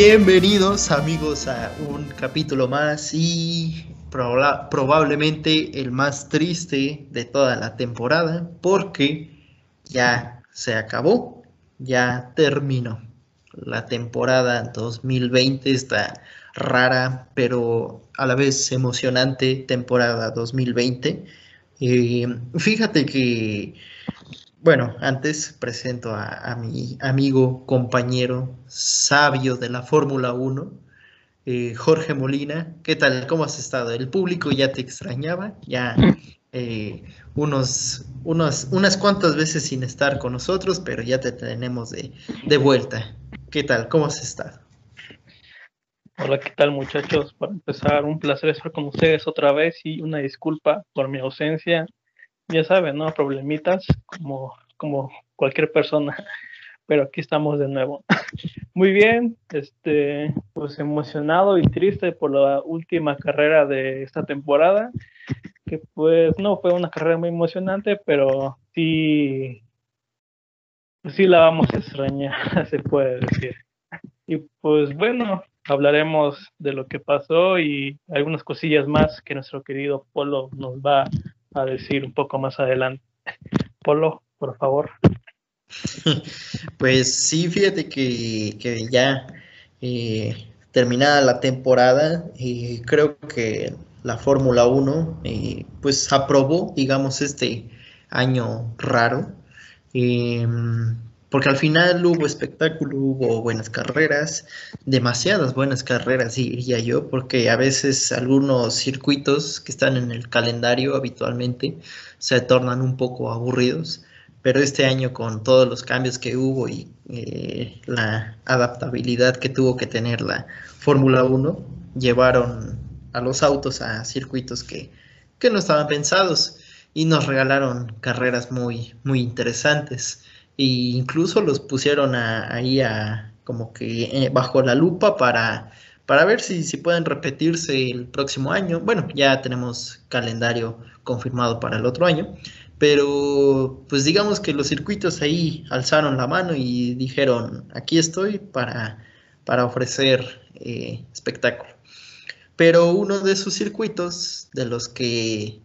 Bienvenidos amigos a un capítulo más y probablemente el más triste de toda la temporada porque ya se acabó, ya terminó. La temporada 2020 está rara pero a la vez emocionante temporada 2020. Eh, fíjate que bueno, antes presento a, mi amigo, compañero, sabio de la Fórmula 1, eh, Jorge Molina. ¿Qué tal? ¿Cómo has estado? El público ya te extrañaba, ya eh, unos, unos, unas cuantas veces sin estar con nosotros, pero ya te tenemos de, de vuelta. ¿Qué tal? ¿Cómo has estado? Hola, ¿qué tal muchachos? Para empezar, un placer estar con ustedes otra vez y una disculpa por mi ausencia ya saben, ¿no? Problemitas como, como cualquier persona, pero aquí estamos de nuevo. Muy bien, este, pues emocionado y triste por la última carrera de esta temporada, que pues no fue una carrera muy emocionante, pero sí, pues sí la vamos a extrañar, se puede decir. Y pues bueno, hablaremos de lo que pasó y algunas cosillas más que nuestro querido Polo nos va a decir un poco más adelante. Polo, por favor. Pues sí, fíjate que, ya eh, terminada la temporada, y creo que la Fórmula 1 eh, pues aprobó, digamos, este año raro. Porque al final hubo espectáculo, hubo buenas carreras, demasiadas buenas carreras, diría yo, porque a veces algunos circuitos que están en el calendario habitualmente se tornan un poco aburridos, pero este año con todos los cambios que hubo y eh, la adaptabilidad que tuvo que tener la Fórmula 1, llevaron a los autos a circuitos que, que no estaban pensados y nos regalaron carreras muy, muy interesantes e incluso los pusieron ahí a, como que eh, bajo la lupa para, para ver si, si pueden repetirse el próximo año. Bueno, ya tenemos calendario confirmado para el otro año, pero pues digamos que los circuitos ahí alzaron la mano y dijeron, aquí estoy para, para ofrecer eh, espectáculo. Pero uno de esos circuitos, de los que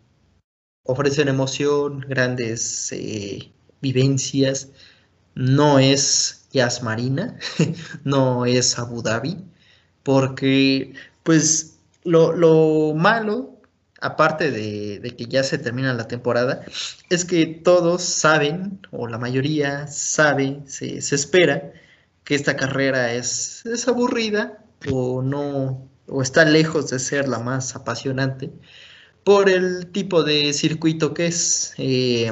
ofrecen emoción, grandes eh, vivencias. No es Yas Marina, no es Abu Dhabi, porque pues lo, malo, aparte de, que ya se termina la temporada, es que todos saben, o la mayoría sabe, se, espera que esta carrera es, es aburrida o no o está lejos de ser la más apasionante por el tipo de circuito que es. Eh,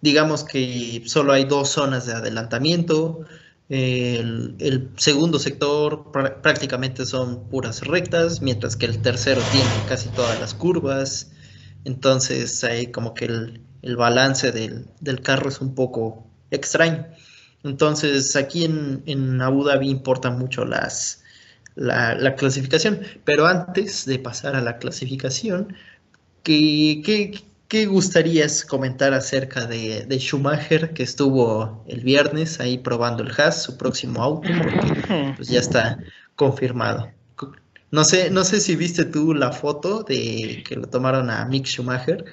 digamos que solo hay dos zonas de adelantamiento. El, segundo sector prácticamente son puras rectas, mientras que el tercero tiene casi todas las curvas. Entonces hay como que el, balance del, carro es un poco extraño. Entonces aquí en, Abu Dhabi importa mucho las, la, clasificación. Pero antes de pasar a la clasificación, ¿qué, qué, ¿Qué gustarías comentar acerca de, Schumacher que estuvo el viernes ahí probando el Haas, su próximo auto, porque pues, ya está confirmado? No sé, no sé si viste tú la foto de que lo tomaron a Mick Schumacher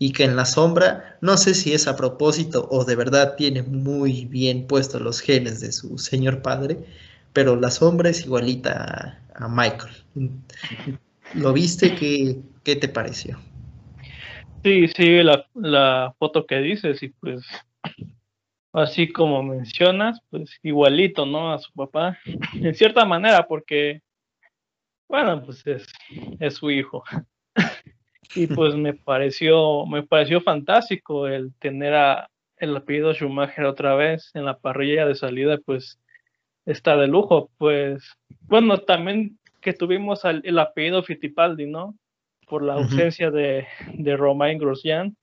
y que en la sombra, no sé si es a propósito o de verdad tiene muy bien puestos los genes de su señor padre, pero la sombra es igualita a, Michael. ¿Lo viste? ¿Qué, qué te pareció? Sí, sí, la, la foto que dices y pues así como mencionas, pues igualito, ¿no? A su papá, en cierta manera, porque, bueno, pues es, es su hijo. y pues me pareció, me pareció fantástico el tener a el apellido Schumacher otra vez en la parrilla de salida, pues está de lujo, pues, bueno, también que tuvimos el apellido Fittipaldi, ¿no? Por la ausencia de, de Romain Grosjean.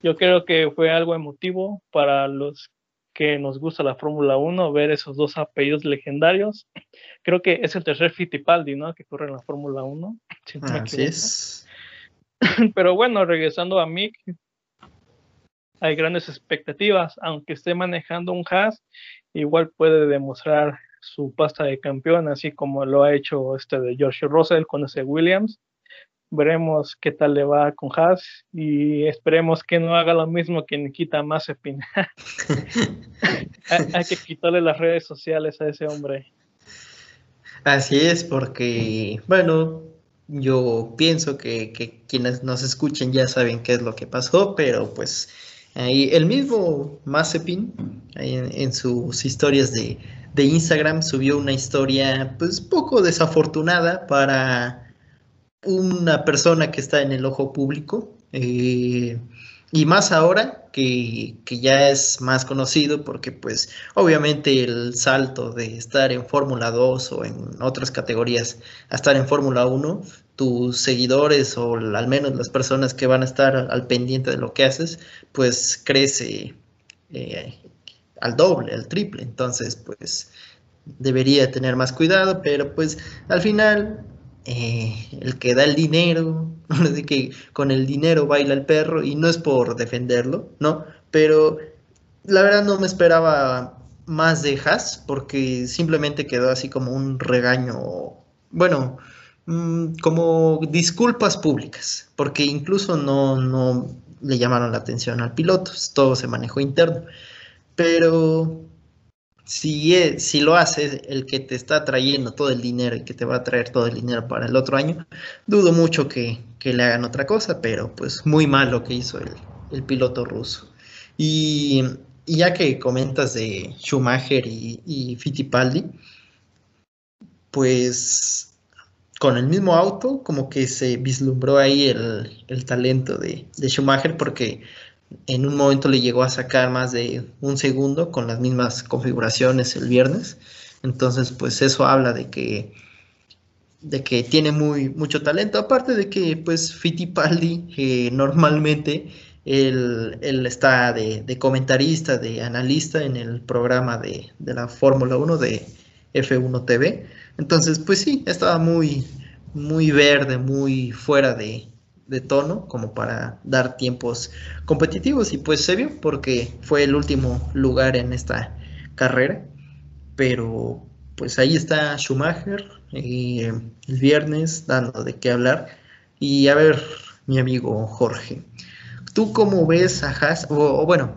Yo creo que fue algo emotivo para los que nos gusta la Fórmula 1 ver esos dos apellidos legendarios. Creo que es el tercer Fittipaldi, ¿no? Que corre en la Fórmula 1. Así es. Pero bueno, regresando a Mick, hay grandes expectativas, aunque esté manejando un Haas, igual puede demostrar su pasta de campeón, así como lo ha hecho este de George Russell con ese Williams. Veremos qué tal le va con Haas y esperemos que no haga lo mismo que Nikita Mazepin. hay, que quitarle las redes sociales a ese hombre. Así es, porque, bueno, yo pienso que, quienes nos escuchen ya saben qué es lo que pasó, pero pues ahí el mismo Mazepin en, sus historias de, Instagram subió una historia pues poco desafortunada para una persona que está en el ojo público. Eh, y más ahora que, ya es más conocido porque pues obviamente el salto de estar en Fórmula 2 o en otras categorías a estar en Fórmula 1, tus seguidores o al menos las personas que van a estar al pendiente de lo que haces, pues crece eh, al doble, al triple. Entonces pues debería tener más cuidado, pero pues al final eh, el que da el dinero, que con el dinero baila el perro, y no es por defenderlo, ¿no? Pero la verdad no me esperaba más de porque simplemente quedó así como un regaño, bueno, mm, como disculpas públicas, porque incluso no, no le llamaron la atención al piloto, todo se manejó interno. Pero si, si lo hace el que te está trayendo todo el dinero y que te va a traer todo el dinero para el otro año, dudo mucho que, le hagan otra cosa, pero pues muy mal lo que hizo el, piloto ruso. Y, ya que comentas de Schumacher y, Fittipaldi, pues con el mismo auto como que se vislumbró ahí el, talento de, de Schumacher porque en un momento le llegó a sacar más de un segundo con las mismas configuraciones el viernes. Entonces, pues eso habla de que, de que tiene muy, mucho talento. Aparte de que, pues, Fittipaldi eh, normalmente él, está de, comentarista, de analista en el programa de, de la Fórmula 1 de F1 TV. Entonces, pues sí, estaba muy, muy verde, muy fuera de, de tono como para dar tiempos competitivos. Y pues se vio porque fue el último lugar en esta carrera. Pero pues ahí está Schumacher eh, el viernes dando de qué hablar. Y a ver mi amigo Jorge tú cómo ves a Haas o, bueno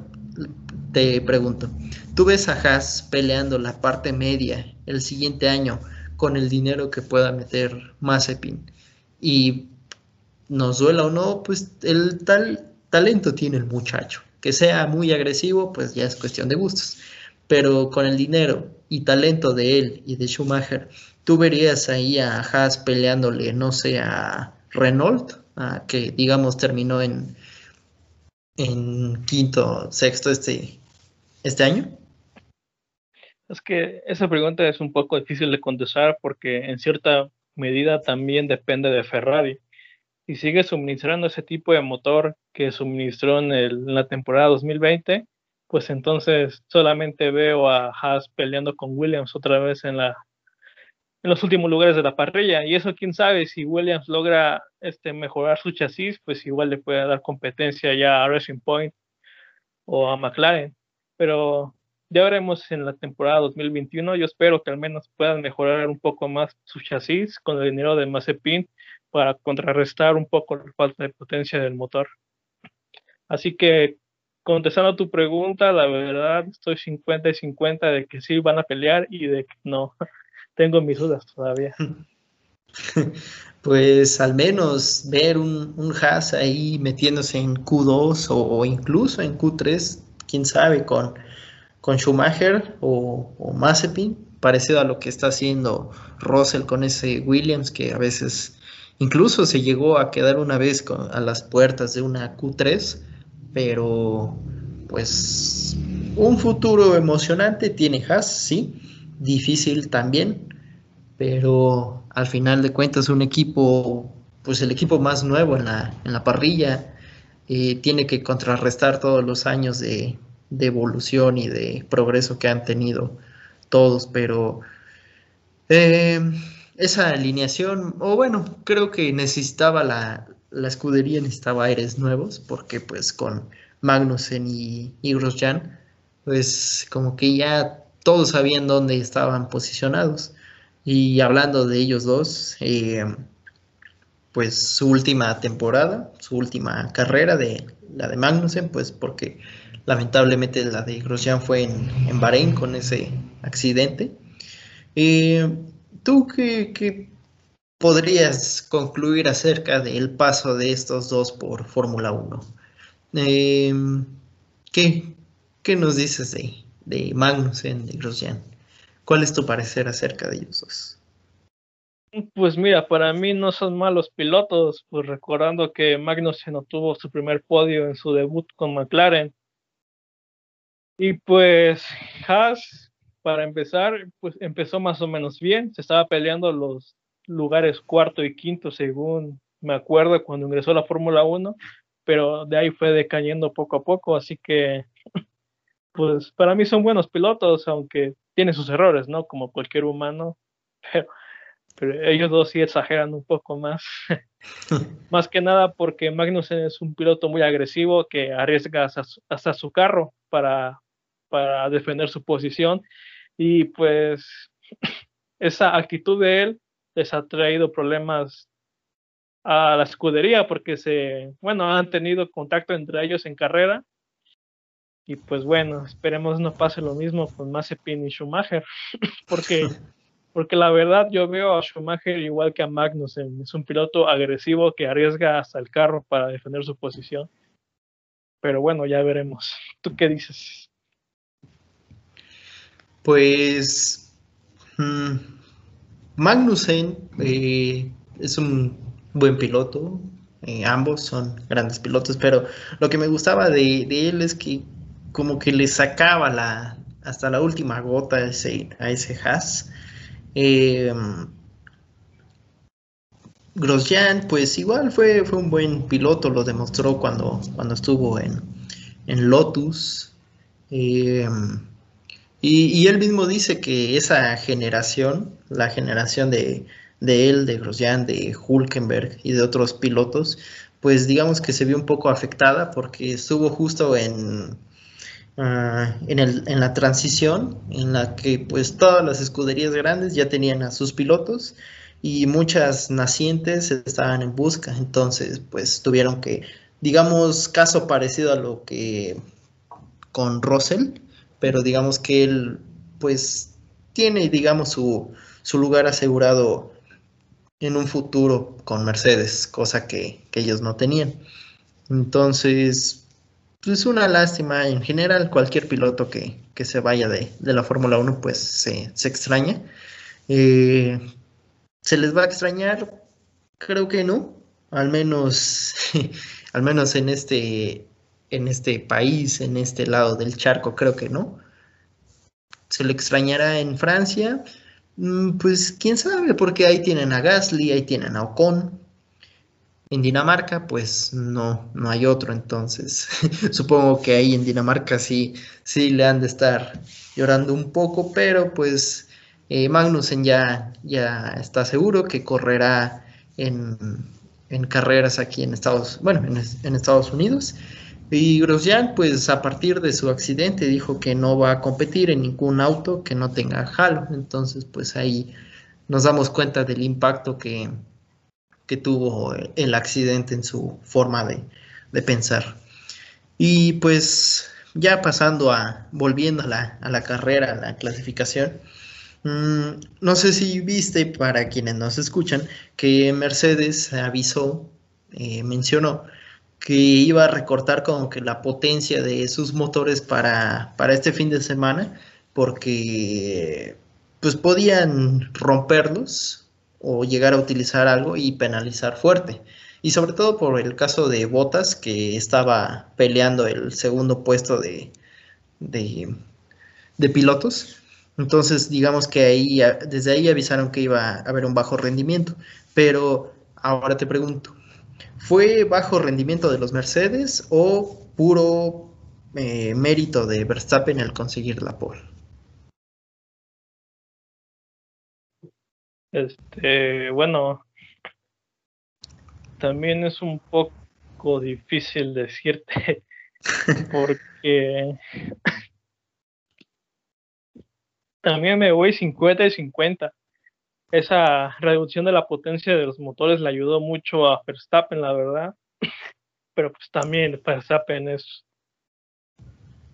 te pregunto tú ves a Haas peleando la parte media el siguiente año con el dinero que pueda meter Mazepin y nos duela o no, pues el tal talento tiene el muchacho. Que sea muy agresivo, pues ya es cuestión de gustos. Pero con el dinero y talento de él y de Schumacher, tú verías ahí a Haas peleándole, no sé, a Renault, que digamos terminó en, en quinto, sexto este, este año. Es que esa pregunta es un poco difícil de contestar porque en cierta medida también depende de Ferrari y sigue suministrando ese tipo de motor que suministró en, la temporada 2020, pues entonces solamente veo a Haas peleando con Williams otra vez en, los últimos lugares de la parrilla. Y eso, quién sabe, si Williams logra este, mejorar su chasis, pues igual le puede dar competencia ya a Racing Point o a McLaren. Pero ya veremos en la temporada 2021. Yo espero que al menos puedan mejorar un poco más su chasis con el dinero de Mazepin para contrarrestar un poco la falta de potencia del motor. Así que, contestando tu pregunta, la verdad estoy 50 y 50 de que sí van a pelear y de que no. Tengo mis dudas todavía. Pues al menos ver un, un Haas ahí metiéndose en Q2 o, incluso en Q3, quién sabe, con, con Schumacher o, o Mazepin, parecido a lo que está haciendo Russell con ese Williams, que a veces Incluso se llegó a quedar una vez a las puertas de una Q3, pero pues un futuro emocionante tiene Haas, sí, difícil también, pero al final de cuentas un equipo, pues el equipo más nuevo en la, en la parrilla, eh, tiene que contrarrestar todos los años de, de evolución y de progreso que han tenido todos, pero... Eh, esa alineación, o bueno, creo que necesitaba la, escudería, necesitaba aires nuevos, porque pues con Magnussen y, y Grosjean, pues como que ya todos sabían dónde estaban posicionados. Y hablando de ellos dos, eh, pues su última temporada, su última carrera de la de Magnussen, pues porque lamentablemente la de Grosjean fue en, en Bahrein con ese accidente. Eh, ¿Tú qué, podrías concluir acerca del paso de estos dos por Fórmula 1? Eh, ¿qué, ¿qué, nos dices de, de Magnussen, de Grosjean? ¿Cuál es tu parecer acerca de ellos dos? Pues mira, para mí no son malos pilotos, pues recordando que Magnussen obtuvo su primer podio en su debut con McLaren. Y pues Haas, para empezar, pues empezó más o menos bien, se estaba peleando los lugares cuarto y quinto según me acuerdo cuando ingresó a la Fórmula 1, pero de ahí fue decayendo poco a poco, así que pues para mí son buenos pilotos, aunque tiene sus errores, ¿no? Como cualquier humano, pero, ellos dos sí exageran un poco más. más que nada porque Magnussen es un piloto muy agresivo que arriesga hasta, su carro para, para defender su posición y pues esa actitud de él les ha traído problemas a la escudería porque se, bueno, han tenido contacto entre ellos en carrera y pues bueno, esperemos no pase lo mismo con Mazepin y Schumacher, porque, porque la verdad yo veo a Schumacher igual que a Magnussen, es un piloto agresivo que arriesga hasta el carro para defender su posición. Pero bueno, ya veremos. ¿Tú qué dices? Pues mm, Magnussen eh, es un buen piloto, eh, ambos son grandes pilotos, pero lo que me gustaba de, él es que como que le sacaba la, hasta la última gota a ese, a ese Haas. Eh, Grosjean, pues igual fue, fue un buen piloto, lo demostró cuando, cuando estuvo en, en Lotus. Eh, y, él mismo dice que esa generación, la generación de, de él, de Grosjean, de Hulkenberg y de otros pilotos, pues digamos que se vio un poco afectada porque estuvo justo en, Ah, en, el, en, la transición en la que pues todas las escuderías grandes ya tenían a sus pilotos y muchas nacientes estaban en busca, entonces pues tuvieron que, digamos, caso parecido a lo que con Russell, pero digamos que él pues tiene, digamos, su, su lugar asegurado en un futuro con Mercedes, cosa que, que ellos no tenían. Entonces, es una lástima. En general, cualquier piloto que, se vaya de, la Fórmula 1, pues se, extraña. Eh, ¿Se les va a extrañar? Creo que no. Al menos, al menos en este, en este país, en este lado del charco, creo que no. ¿Se le extrañará en Francia? Mm, pues quién sabe, porque ahí tienen a Gasly, ahí tienen a Ocon, en Dinamarca, pues no, no hay otro, entonces supongo que ahí en Dinamarca sí, sí le han de estar llorando un poco, pero pues eh, Magnussen ya, ya está seguro que correrá en, carreras aquí en Estados, bueno, en, Estados Unidos. Y Grosjean, pues a partir de su accidente dijo que no va a competir en ningún auto que no tenga halo. Entonces, pues ahí nos damos cuenta del impacto que, que tuvo el accidente en su forma de, pensar. Y pues ya pasando a, volviendo a la, carrera, a la clasificación, mm, no sé si viste, para quienes nos escuchan, que Mercedes avisó, eh, mencionó, que iba a recortar como que la potencia de sus motores para, para este fin de semana, porque pues podían romperlos o llegar a utilizar algo y penalizar fuerte. Y sobre todo por el caso de Botas, que estaba peleando el segundo puesto de, de, pilotos. Entonces, digamos que ahí, desde ahí avisaron que iba a haber un bajo rendimiento. Pero ahora te pregunto, ¿fue bajo rendimiento de los Mercedes o puro eh, mérito de Verstappen el conseguir la pole? Este, bueno, también es un poco difícil decirte porque también me voy 50 y 50. Esa reducción de la potencia de los motores le ayudó mucho a Verstappen, la verdad. Pero pues también Verstappen es,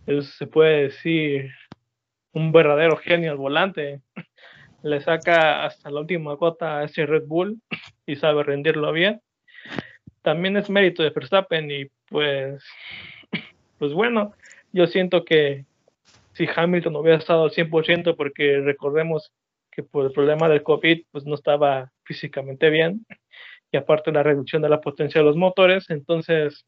se puede decir, un verdadero genio al volante. Le saca hasta la última gota a ese Red Bull y sabe rendirlo bien. También es mérito de Verstappen y pues, pues bueno, yo siento que si Hamilton hubiera estado al 100%, porque recordemos que por el problema del COVID, pues no estaba físicamente bien, y aparte la reducción de la potencia de los motores, entonces,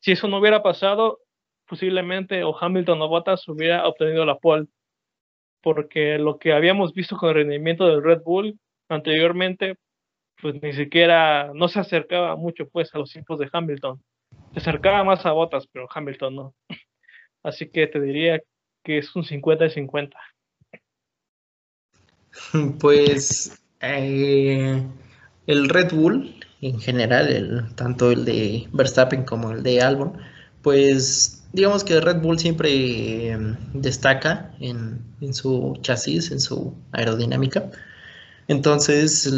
si eso no hubiera pasado, posiblemente o Hamilton o Bottas hubiera obtenido la pole, porque lo que habíamos visto con el rendimiento del Red Bull anteriormente, pues ni siquiera, no se acercaba mucho pues a los tiempos de Hamilton, se acercaba más a Bottas, pero Hamilton no. Así que te diría que es un 50 y 50. Pues eh, el Red Bull en general, el, tanto el de Verstappen como el de Albon, pues digamos que el Red Bull siempre em, destaca en, su chasis, en su aerodinámica. Entonces,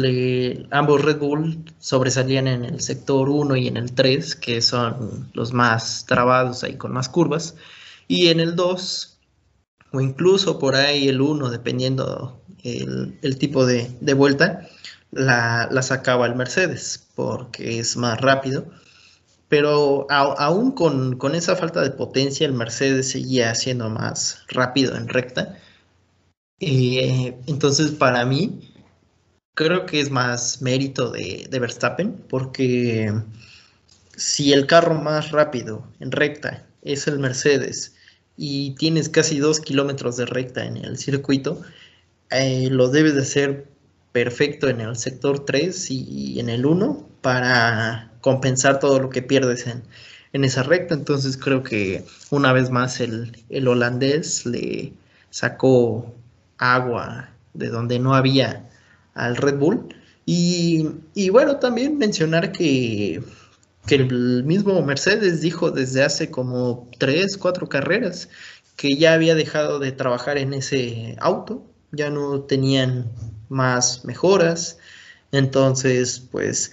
ambos Red Bull sobresalían en el sector 1 y en el 3, que son los más trabados ahí con más curvas. Y en el 2, o incluso por ahí el 1, dependiendo el, tipo de, vuelta, la, sacaba el Mercedes, porque es más rápido. Pero aún con, esa falta de potencia, el Mercedes seguía siendo más rápido en recta. Eh, entonces, para mí, creo que es más mérito de, de Verstappen, porque si el carro más rápido en recta es el Mercedes y tienes casi dos kilómetros de recta en el circuito, eh, lo debes de hacer perfecto en el sector 3 y, en el 1 para compensar todo lo que pierdes en, esa recta. Entonces creo que una vez más el, holandés le sacó agua de donde no había al Red Bull. Y, y bueno, también mencionar que que el mismo Mercedes dijo desde hace como tres, cuatro carreras que ya había dejado de trabajar en ese auto, ya no tenían más mejoras, entonces pues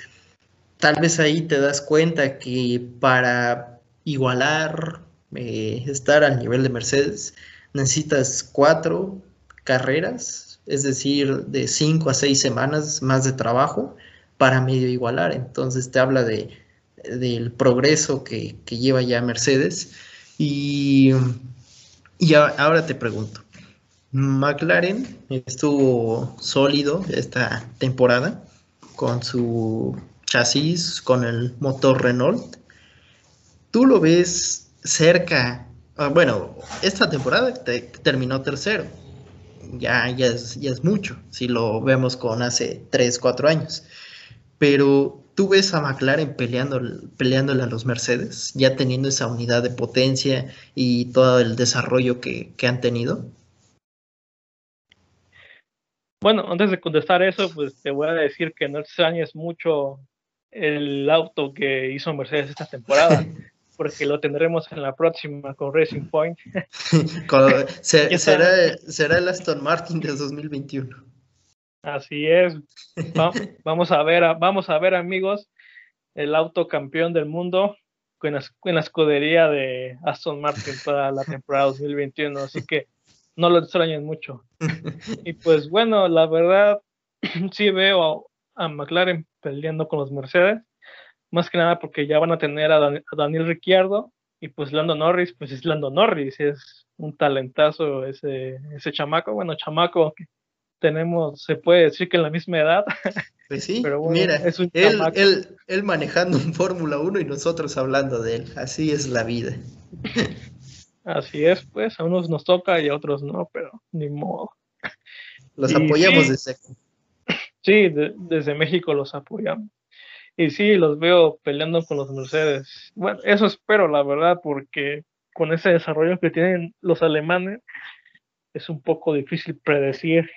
tal vez ahí te das cuenta que para igualar, eh, estar al nivel de Mercedes, necesitas cuatro carreras, es decir, de cinco a seis semanas más de trabajo para medio igualar, entonces te habla de del progreso que, lleva ya Mercedes. Y, y ahora te pregunto, McLaren estuvo sólido esta temporada con su chasis, con el motor Renault. ¿Tú lo ves cerca? Ah, bueno, esta temporada terminó tercero. Ya, ya, es, ya es mucho, si lo vemos con hace 3, 4 años. Pero ¿Tú ves a McLaren peleando, peleándole a los Mercedes, ya teniendo esa unidad de potencia y todo el desarrollo que, han tenido? Bueno, antes de contestar eso, pues te voy a decir que no extrañes mucho el auto que hizo Mercedes esta temporada, porque lo tendremos en la próxima con Racing Point. será, será el Aston Martin de 2021. Así es. vamos a ver, vamos a ver, amigos, el auto campeón del mundo en la, escudería de Aston Martin para la temporada 2021. Así que no lo extrañen mucho. Y pues bueno, la verdad, sí veo a, McLaren peleando con los Mercedes. Más que nada porque ya van a tener a, Daniel Ricciardo y pues Lando Norris, pues es Lando Norris, es un talentazo ese, ese chamaco, bueno, chamaco tenemos, se puede decir que en la misma edad. Pues sí, pero mira, él, él, manejando un Fórmula 1 y nosotros hablando de él. Así es la vida. Así es, pues, a unos nos toca y a otros no, pero ni modo. Los apoyamos desde Sí, desde México los apoyamos. Y sí, los veo peleando con los Mercedes. Bueno, eso espero, la verdad, porque con ese desarrollo que tienen los alemanes, es un poco difícil predecir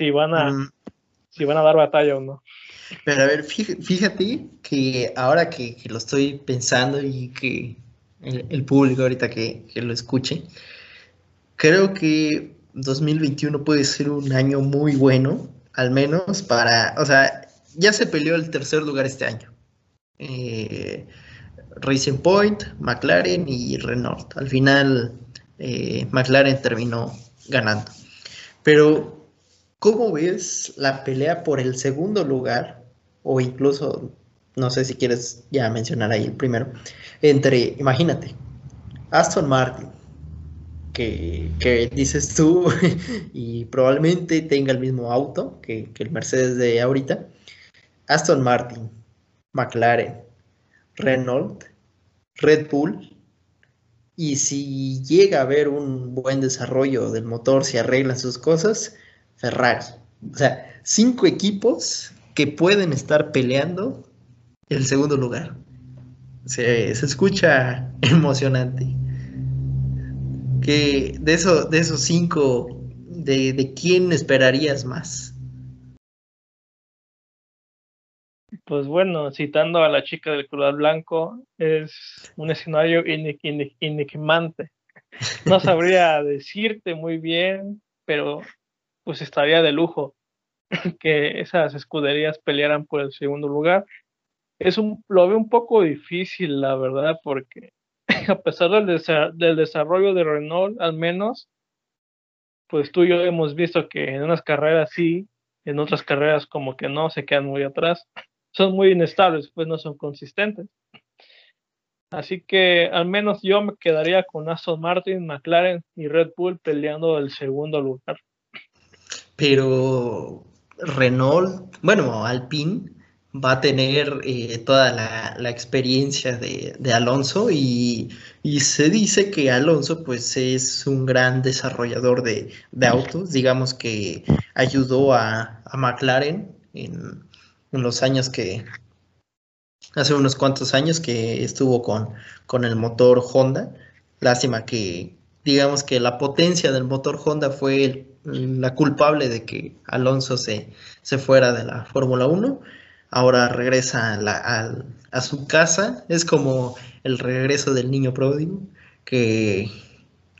si van a, mm. si van a dar batalla o no. Pero a ver, fíjate que ahora que, lo estoy pensando y que el, público ahorita que, lo escuche, creo que 2021 puede ser un año muy bueno, al menos para, o sea, ya se peleó el tercer lugar este año. Eh, Racing Point, McLaren y Renault. Al final, eh, McLaren terminó ganando. Pero, ¿cómo ves la pelea por el segundo lugar? O incluso, no sé si quieres ya mencionar ahí el primero, entre, imagínate, Aston Martin, que, dices tú y probablemente tenga el mismo auto que, que, el Mercedes de ahorita. Aston Martin, McLaren, Renault, Red Bull. Y si llega a haber un buen desarrollo del motor, si arreglan sus cosas, Ferrari. O sea, cinco equipos que pueden estar peleando el segundo lugar. Se, se escucha emocionante que de, eso, de esos cinco, de, quién esperarías más? Pues bueno, citando a la chica del color blanco, es un escenario enigmante. No sabría decirte muy bien, pero pues estaría de lujo que esas escuderías pelearan por el segundo lugar. Es un, lo veo un poco difícil, la verdad, porque a pesar del, desarrollo de Renault, al menos, pues tú y yo hemos visto que en unas carreras sí, en otras carreras como que no, se quedan muy atrás. Son muy inestables, pues no son consistentes. Así que al menos yo me quedaría con Aston Martin, McLaren y Red Bull peleando el segundo lugar. Pero Renault, bueno, Alpine va a tener eh, toda la, experiencia de, Alonso y, se dice que Alonso pues es un gran desarrollador de, autos, digamos que ayudó a, McLaren en, los años que, hace unos cuantos años que estuvo con, con el motor Honda, lástima que digamos que la potencia del motor Honda fue la culpable de que Alonso se, se fuera de la Fórmula 1 ahora regresa a, su casa. Es como el regreso del niño pródigo, que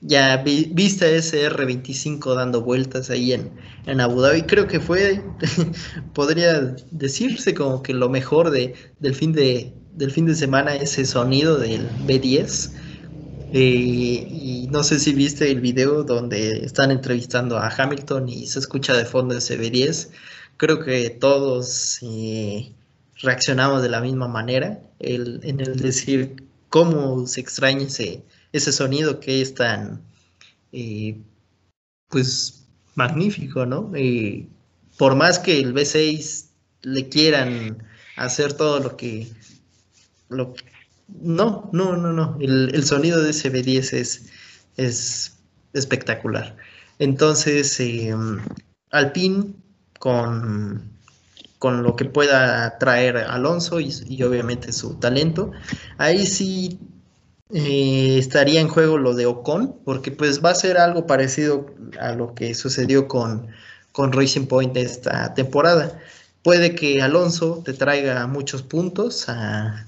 ya viste ese R25 dando vueltas ahí en, en Abu Dhabi. Creo que fue, podría decirse como que lo mejor de, del, fin de, del fin de semana, ese sonido del B10. Eh, y no sé si viste el video donde están entrevistando a Hamilton y se escucha de fondo ese B10 creo que todos eh, reaccionamos de la misma manera en el decir cómo se extraña ese, ese sonido que es tan, eh, pues, magnífico, ¿no? Por más que el B6 le quieran hacer todo lo que... Lo, no, no, no, no. El, el sonido de ese B10 es, es espectacular. Entonces, eh, Alpine con, con lo que pueda traer Alonso y, obviamente su talento. Ahí sí eh, estaría en juego lo de Ocon, porque pues va a ser algo parecido a lo que sucedió con, con Racing Point esta temporada. Puede que Alonso te traiga muchos puntos a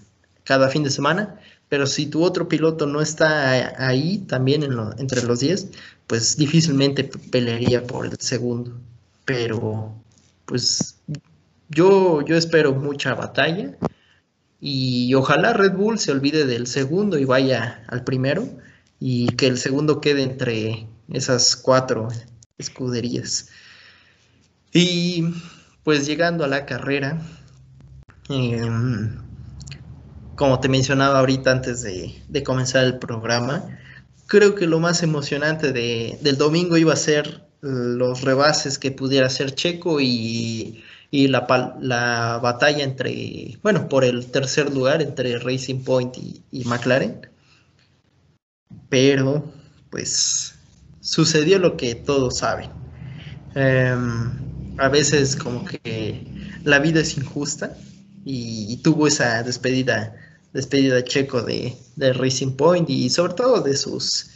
cada fin de semana, pero si tu otro piloto no está ahí también entre los 10, pues difícilmente pelearía por el segundo. Pero pues yo, yo espero mucha batalla y ojalá Red Bull se olvide del segundo y vaya al primero y que el segundo quede entre esas cuatro escuderías. Y pues llegando a la carrera, em, como te mencionaba ahorita antes de, comenzar el programa, creo que lo más emocionante del domingo iba a ser los rebases que pudiera hacer Checo y, la, la, batalla entre, bueno, por el tercer lugar entre Racing Point y, McLaren. Pero, pues, sucedió lo que todos saben. Em, a veces como que la vida es injusta y, tuvo esa despedida, despedida Checo de, de, Racing Point y sobre todo de sus,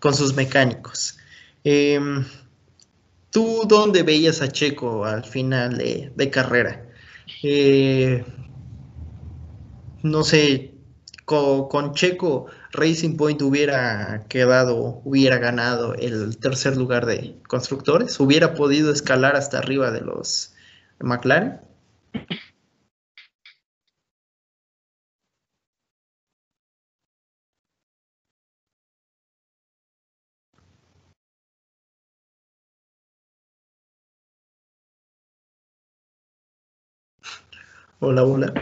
con sus mecánicos. Em, ¿Tú dónde veías a Checo al final de, carrera? Eh, no sé, con, Checo Racing Point hubiera quedado, hubiera ganado el tercer lugar de constructores, hubiera podido escalar hasta arriba de los McLaren. Hola, hola.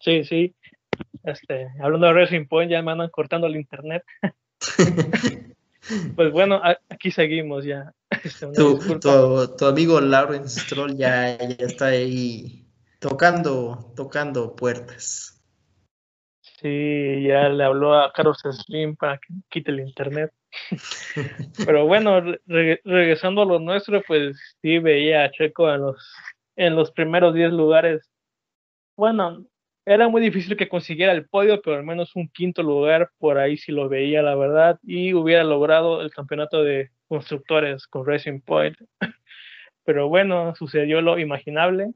Sí, sí. Este, hablando de Racing Point, ya me andan cortando el internet. pues bueno, aquí seguimos ya. Este, tu, amigo Lawrence Stroll ya, ya está ahí tocando, tocando puertas. Sí, ya le habló a Carlos Slim para que quite el internet. Pero bueno, regresando a lo nuestro, pues sí veía a Checo en los, en los primeros 10 lugares. Bueno, era muy difícil que consiguiera el podio, pero al menos un quinto lugar por ahí sí lo veía, la verdad, y hubiera logrado el campeonato de constructores con Racing Point. Pero bueno, sucedió lo imaginable,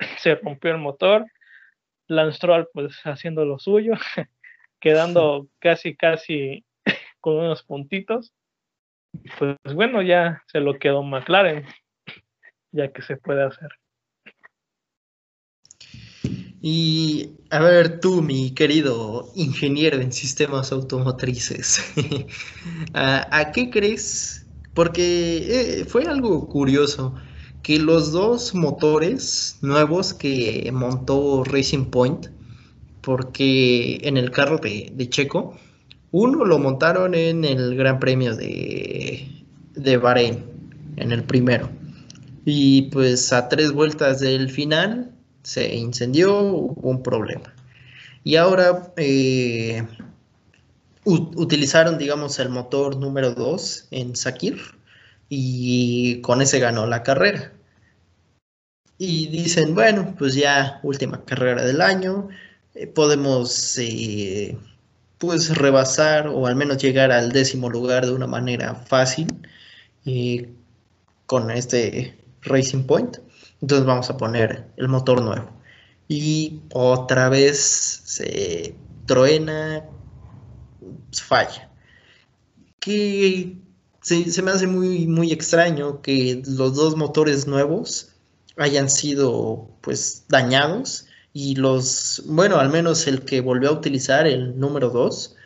se rompió el motor, Lance Stroll pues haciendo lo suyo, quedando casi casi con unos puntitos. Pues bueno, ya se lo quedó McLaren, ya que se puede hacer. Y a ver tú, mi querido ingeniero en sistemas automotrices, ¿a, qué crees? Porque eh, fue algo curioso que los dos motores nuevos que montó Racing Point, porque en el carro de, Checo, uno lo montaron en el Gran Premio de, de Bahrein, en el primero. Y pues a tres vueltas del final se incendió, hubo un problema. Y ahora eh, utilizaron, digamos, el motor número 2 en Sakir y con ese ganó la carrera. Y dicen, bueno, pues ya última carrera del año, eh, podemos eh, pues rebasar o al menos llegar al décimo lugar de una manera fácil con este Racing Point. Entonces vamos a poner el motor nuevo. Y otra vez se truena, falla. Que se, me hace muy, muy extraño que los dos motores nuevos hayan sido pues dañados y los, bueno, al menos el que volvió a utilizar el número 2,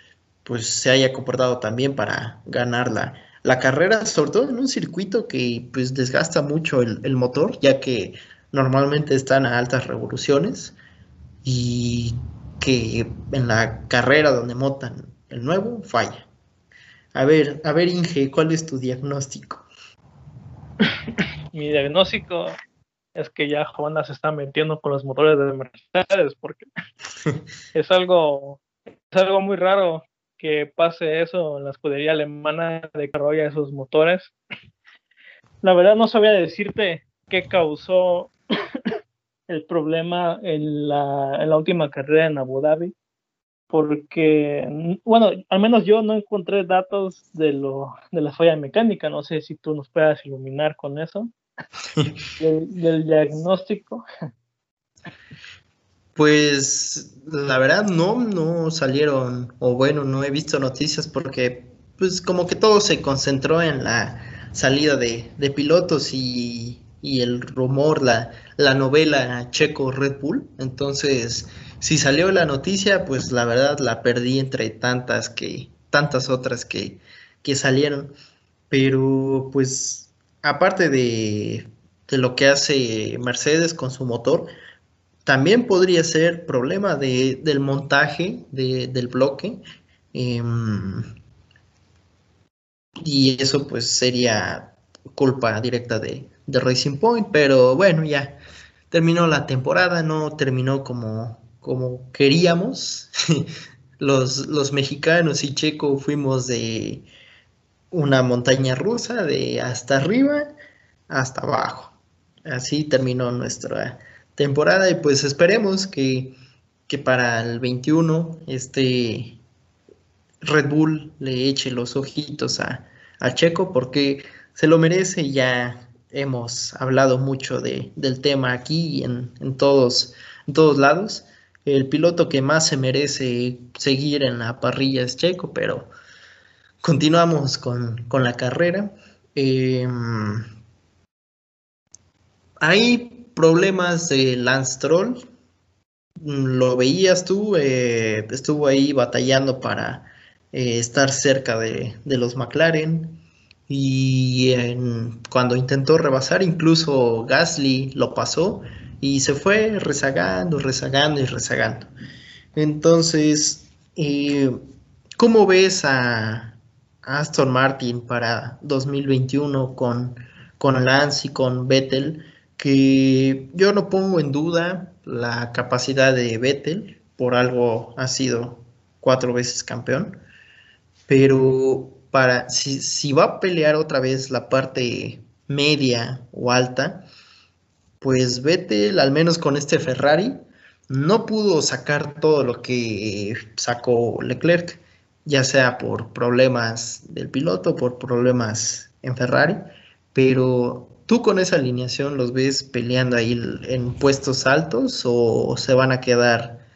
pues se haya comportado también para ganar la, la carrera, sobre todo en un circuito que pues desgasta mucho el, motor, ya que normalmente están a altas revoluciones y que en la carrera donde montan el nuevo falla. A ver, a ver Inge, ¿cuál es tu diagnóstico? Mi diagnóstico es que ya Honda se está metiendo con los motores de Mercedes porque es algo es algo muy raro que pase eso en la escudería alemana de desarrolla esos motores. La verdad no sabía decirte qué causó el problema en la, en la última carrera en Abu Dhabi, porque, bueno, al menos yo no encontré datos de, lo, de la falla mecánica, no sé si tú nos puedas iluminar con eso, del diagnóstico. Pues la verdad no, no salieron, o bueno, no he visto noticias porque pues como que todo se concentró en la salida de, pilotos y, el rumor, la, la novela Checo Red Bull. Entonces, si salió la noticia, pues la verdad la perdí entre tantas que, tantas otras que, que salieron. Pero pues aparte de, de lo que hace Mercedes con su motor, también podría ser problema del montaje del bloque. Em, y eso pues sería culpa directa de, Racing Point. Pero bueno, ya terminó la temporada, no terminó como, como queríamos. los, los mexicanos y Checo fuimos de una montaña rusa, de hasta arriba hasta abajo. Así terminó nuestra temporada y pues esperemos que, para el 21 este Red Bull le eche los ojitos a, Checo porque se lo merece ya hemos hablado mucho de, del tema aquí en, en, todos, en todos lados el piloto que más se merece seguir en la parrilla es Checo, pero continuamos con, la carrera. Em, hay problemas de Lance Troll. Lo veías tú, eh, estuvo ahí batallando para eh, estar cerca de, los McLaren. Y cuando intentó rebasar, incluso Gasly lo pasó y se fue rezagando, rezagando y rezagando. Entonces, eh, ¿cómo ves a Aston Martin para 2021 con, con Lance y con Vettel? Que yo no pongo en duda la capacidad de Vettel, por algo ha sido cuatro veces campeón, pero para si, si va a pelear otra vez la parte media o alta, pues Vettel, al menos con este Ferrari, no pudo sacar todo lo que sacó Leclerc, ya sea por problemas del piloto, por problemas en Ferrari, pero tú con esa alineación los ves peleando ahí en puestos altos o se van a quedar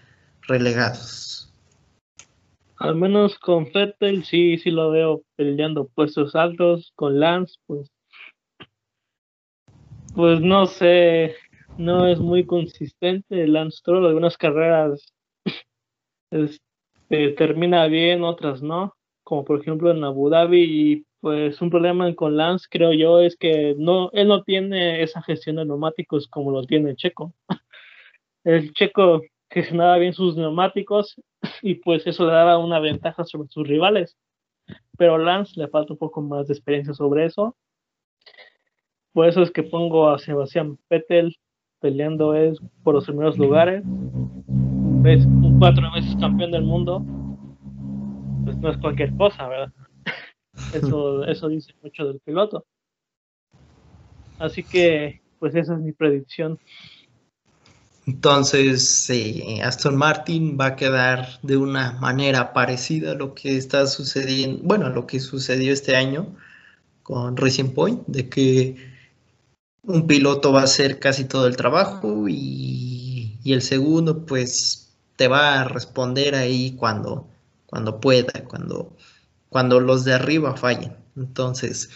relegados. Al menos con Vettel sí, sí lo veo peleando puestos altos, con Lance pues pues no sé, no es muy consistente. Lance Stroll, algunas carreras este, termina bien, otras no, como por ejemplo en Abu Dhabi. Y pues un problema con Lance, creo yo, es que no, él no tiene esa gestión de neumáticos como lo tiene Checo. El Checo gestionaba bien sus neumáticos y pues eso le daba una ventaja sobre sus rivales. Pero Lance le falta un poco más de experiencia sobre eso por eso es que pongo a Sebastián Vettel peleando es por los primeros lugares. Es un cuatro veces campeón del mundo. Pues no es cualquier cosa, ¿verdad? Eso, eso dice mucho del piloto. Así que, pues esa es mi predicción. Entonces, Aston Martin va a quedar de una manera parecida a lo que está sucediendo, bueno, a lo que sucedió este año con Racing Point, de que un piloto va a hacer casi todo el trabajo y, el segundo pues te va a responder ahí cuando, cuando pueda, cuando, cuando los de arriba fallen. Entonces,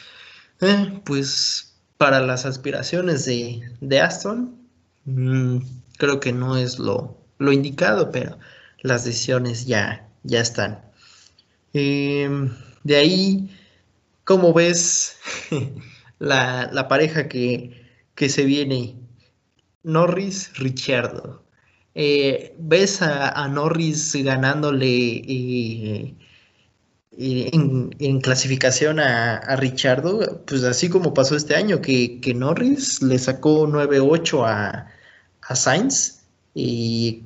eh, pues para las aspiraciones de, Aston, mm, creo que no es lo, indicado, pero las decisiones ya, ya están. Em, de ahí, ¿cómo ves la, la pareja que, que se viene Norris Richardo. Eh, ¿Ves a, Norris ganándole en, clasificación a, a, Richardo? Pues así como pasó este año, que, Norris le sacó 9-8 a, a Sainz y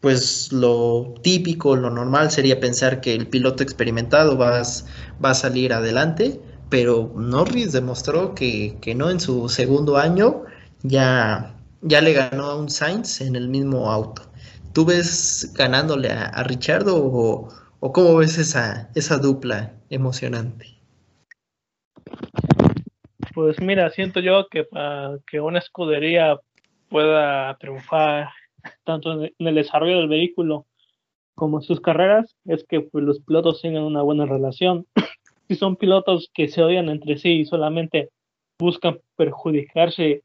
pues lo típico, lo normal sería pensar que el piloto experimentado va, va a salir adelante pero Norris demostró que, no en su segundo año ya, ya le ganó a un Sainz en el mismo auto. ¿Tú ves ganándole a, a Richardo o, o, cómo ves esa, esa dupla emocionante? Pues mira, siento yo que para que una escudería pueda triunfar tanto en el desarrollo del vehículo como en sus carreras es que pues, los pilotos tengan una buena relación si son pilotos que se odian entre sí y solamente buscan perjudicarse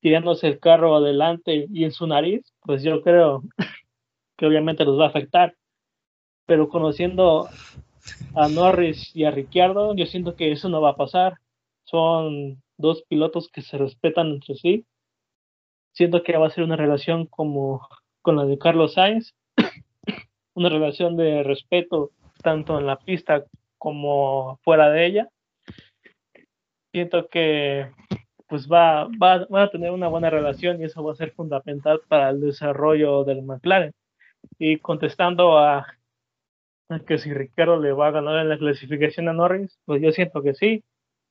tirándose el carro adelante y en su nariz, pues yo creo que obviamente los va a afectar. Pero conociendo a Norris y a Ricciardo, yo siento que eso no va a pasar. Son dos pilotos que se respetan entre sí. Siento que va a ser una relación como con la de Carlos Sainz, una relación de respeto tanto en la pista como fuera de ella. Siento que pues va, va, a tener una buena relación y eso va a ser fundamental para el desarrollo del McLaren. Y contestando a, que si Ricardo le va a ganar en la clasificación a Norris, pues yo siento que sí.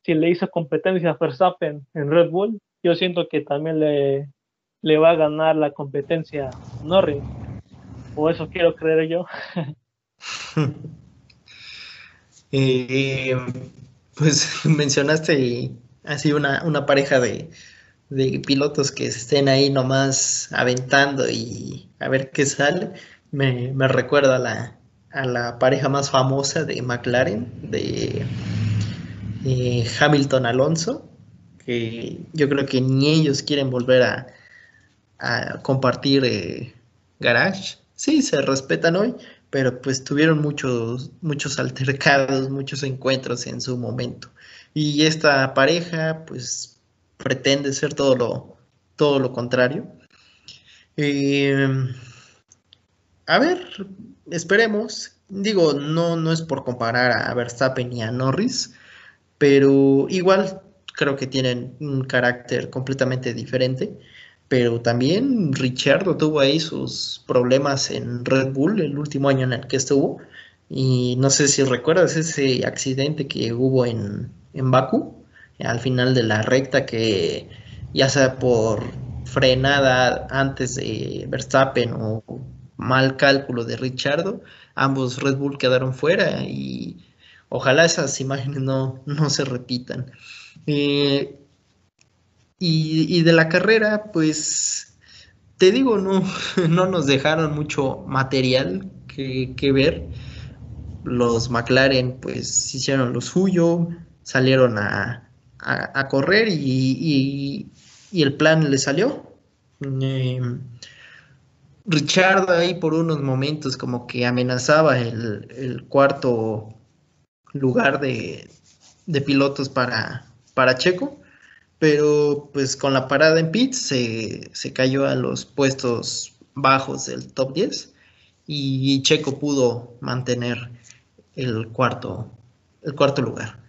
Si le hizo competencia a Verstappen en Red Bull, yo siento que también le, le va a ganar la competencia a Norris. O eso quiero creer yo. Eh, pues mencionaste así una, pareja de, de pilotos que estén ahí nomás aventando y a ver qué sale, me, recuerda a la, a la pareja más famosa de McLaren, de eh, Hamilton Alonso, que yo creo que ni ellos quieren volver a, compartir eh, garage. Sí, se respetan hoy, pero pues tuvieron muchos, muchos altercados, muchos encuentros en su momento. Y esta pareja, pues, pretende ser todo lo, todo lo contrario. Eh, a ver, esperemos. Digo, no, no es por comparar a Verstappen y a Norris, pero igual creo que tienen un carácter completamente diferente. Pero también Richardo tuvo ahí sus problemas en Red Bull el último año en el que estuvo. Y no sé si recuerdas ese accidente que hubo en, en Baku, al final de la recta, que ya sea por frenada antes de Verstappen o mal cálculo de Richardo, ambos Red Bull quedaron fuera y ojalá esas imágenes no, no se repitan. Eh, y, de la carrera, pues te digo, no, no nos dejaron mucho material que, ver. Los McLaren pues hicieron lo suyo, salieron a, correr y, el plan le salió. Eh, Richard ahí por unos momentos como que amenazaba el, cuarto lugar de, pilotos para, Checo, pero pues con la parada en pits se, cayó a los puestos bajos del top 10 y Checo pudo mantener el cuarto, el cuarto lugar.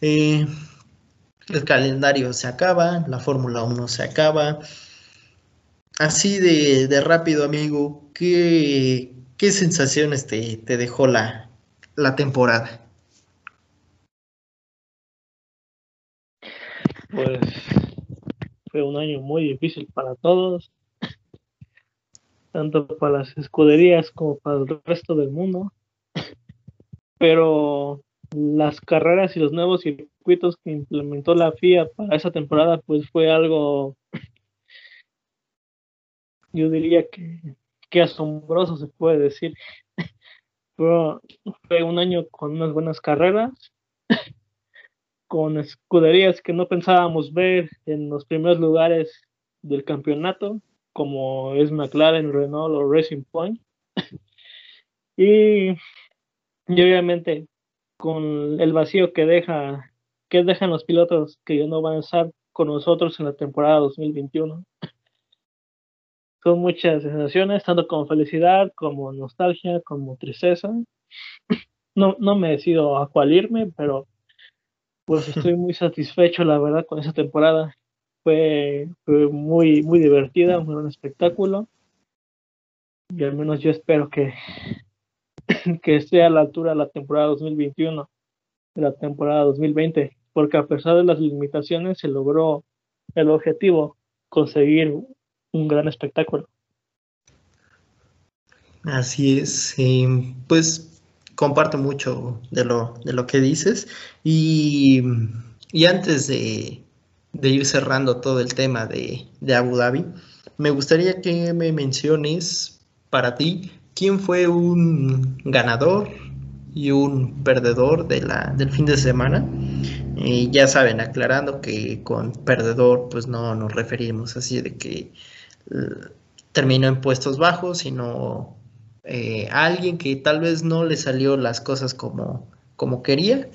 Eh, el calendario se acaba, la Fórmula 1 se acaba. Así de, rápido, amigo, ¿qué, qué sensaciones te, te dejó la, la temporada? pues fue un año muy difícil para todos, tanto para las escuderías como para el resto del mundo. Pero las carreras y los nuevos circuitos que implementó la FIA para esa temporada, pues fue algo, yo diría que, que asombroso se puede decir. fue un año con unas buenas carreras con escuderías que no pensábamos ver en los primeros lugares del campeonato, como es McLaren, Renault o Racing Point. y, obviamente con el vacío que deja que dejan los pilotos que ya no van a estar con nosotros en la temporada 2021. Son muchas sensaciones, tanto como felicidad, como nostalgia, como tristeza. No, no me decido a cuál irme, pero pues estoy muy satisfecho, la verdad, con esa temporada. Fue, muy, muy divertida, un gran espectáculo. Y al menos yo espero que, que esté a la altura de la temporada 2021, de la temporada 2020, porque a pesar de las limitaciones se logró el objetivo, conseguir un gran espectáculo. Así es, pues comparto mucho de lo, de lo que dices. Y, antes de, ir cerrando todo el tema de, Abu Dhabi, me gustaría que me menciones para ti quién fue un ganador y un perdedor de la, del fin de semana. ya saben, aclarando que con perdedor pues no nos referimos así de que eh, terminó en puestos bajos, sino eh, alguien que tal vez no le salió las cosas como, como quería.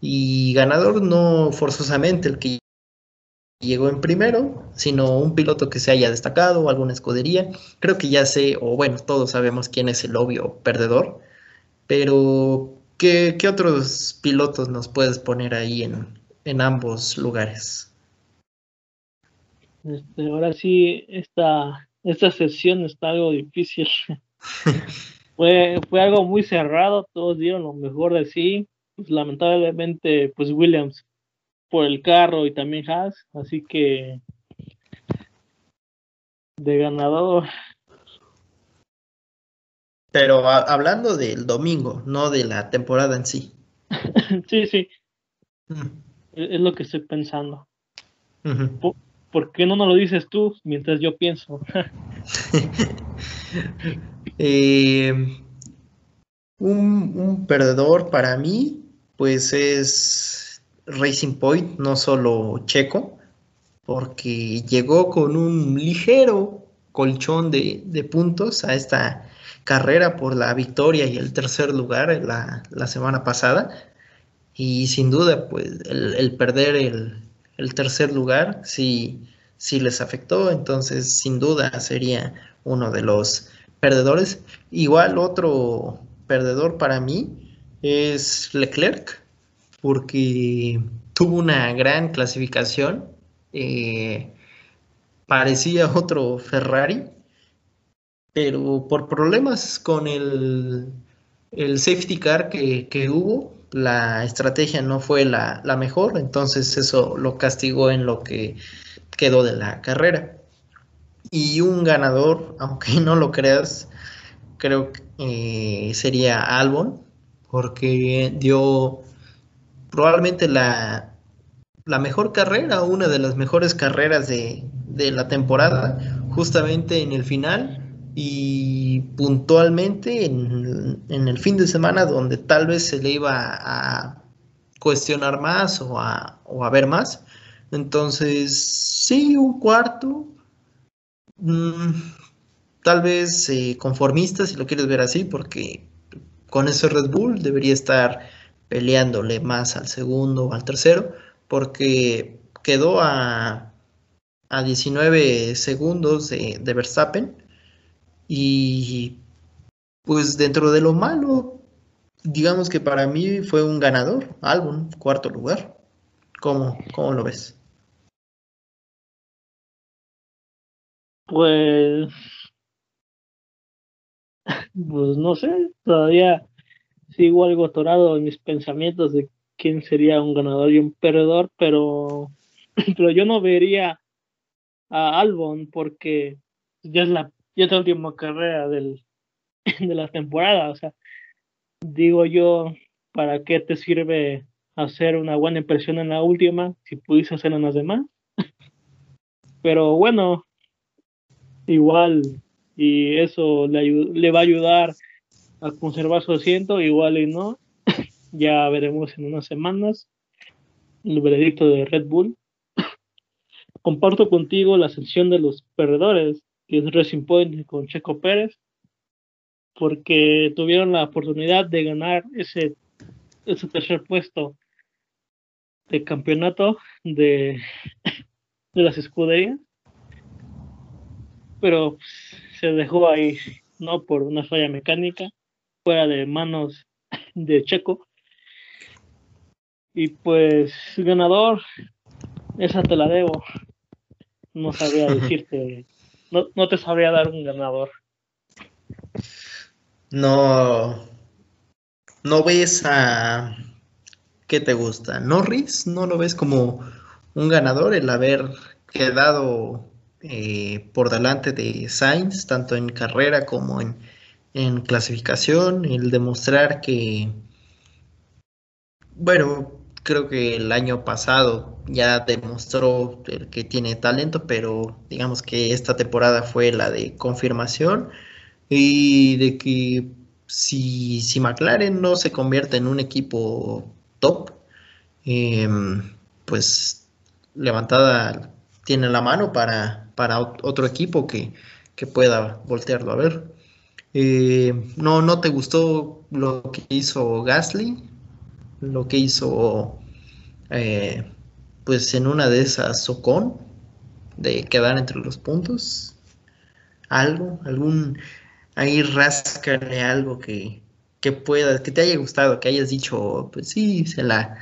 Y ganador no forzosamente el que llegó en primero, sino un piloto que se haya destacado o alguna escudería. Creo que ya sé, o bueno, todos sabemos quién es el obvio perdedor, pero ¿qué, otros pilotos nos puedes poner ahí en, en ambos lugares? Este, ahora sí, esta, esta sesión está algo difícil. fue, fue algo muy cerrado, todos dieron lo mejor de sí. Pues, lamentablemente, pues Williams por el carro y también Haas, así que de ganador. Pero hablando del domingo, no de la temporada en sí. sí, sí. Mm. Es lo que estoy pensando. ¿Por qué no nos lo dices tú mientras yo pienso? Eh, un, perdedor para mí, pues es Racing Point, no solo Checo, porque llegó con un ligero colchón de, puntos a esta carrera por la victoria y el tercer lugar la semana pasada. Y sin duda, pues el, perder el, tercer lugar sí, sí les afectó. Entonces, sin duda, sería uno de los perdedores. Igual otro perdedor para mí es Leclerc, porque tuvo una gran clasificación. Eh, parecía otro Ferrari pero por problemas con el, safety car que, hubo, la estrategia no fue la, mejor, entonces eso lo castigó en lo que quedó de la carrera. Y un ganador, aunque no lo creas, creo que eh, sería Albon, porque dio probablemente la, la mejor carrera, una de las mejores carreras de, de la temporada, justamente en el final y puntualmente en, el fin de semana donde tal vez se le iba a cuestionar más o a, ver más. Entonces, sí, un cuarto, mm, tal vez eh, conformista si lo quieres ver así, porque con ese Red Bull debería estar peleándole más al segundo o al tercero, porque quedó a, a 19 segundos de, de Verstappen y pues dentro de lo malo, digamos que para mí fue un ganador, álbum, cuarto lugar. ¿Cómo, cómo lo ves? Pues, pues no sé, todavía sigo algo atorado en mis pensamientos de quién sería un ganador y un perdedor, pero, pero yo no vería a Albon porque ya es la y esta última carrera del, de la temporada. O sea, digo yo, ¿para qué te sirve hacer una buena impresión en la última si pudiste hacerlo en las demás? Pero bueno, igual, y eso le, le va a ayudar a conservar su asiento, igual y no. ya veremos en unas semanas el veredicto de Red Bull. Comparto contigo la sección de los perdedores que es Racing Point con Checo Pérez, porque tuvieron la oportunidad de ganar ese, ese tercer puesto de campeonato de, de las escuderías, pero se dejó ahí, ¿no? Por una falla mecánica, fuera de manos de Checo. Y pues, ganador, esa te la debo. No sabía decirte no, no te sabría dar un ganador. No. No ves a. ¿Qué te gusta? ¿Norris? ¿No lo ves como un ganador el haber quedado eh, por delante de Sainz, tanto en carrera como en, en clasificación? El demostrar que. Bueno, creo que el año pasado ya demostró que tiene talento, pero digamos que esta temporada fue la de confirmación y de que si, si McLaren no se convierte en un equipo top, em, pues levantada tiene la mano para, para otro equipo que, pueda voltearlo a ver. Eh, no, ¿No te gustó lo que hizo Gasly? Lo que hizo eh, pues en una de esas Socon de quedar entre los puntos. Algo algún ahí rascarle algo que, que pueda que te haya gustado que hayas dicho pues sí se la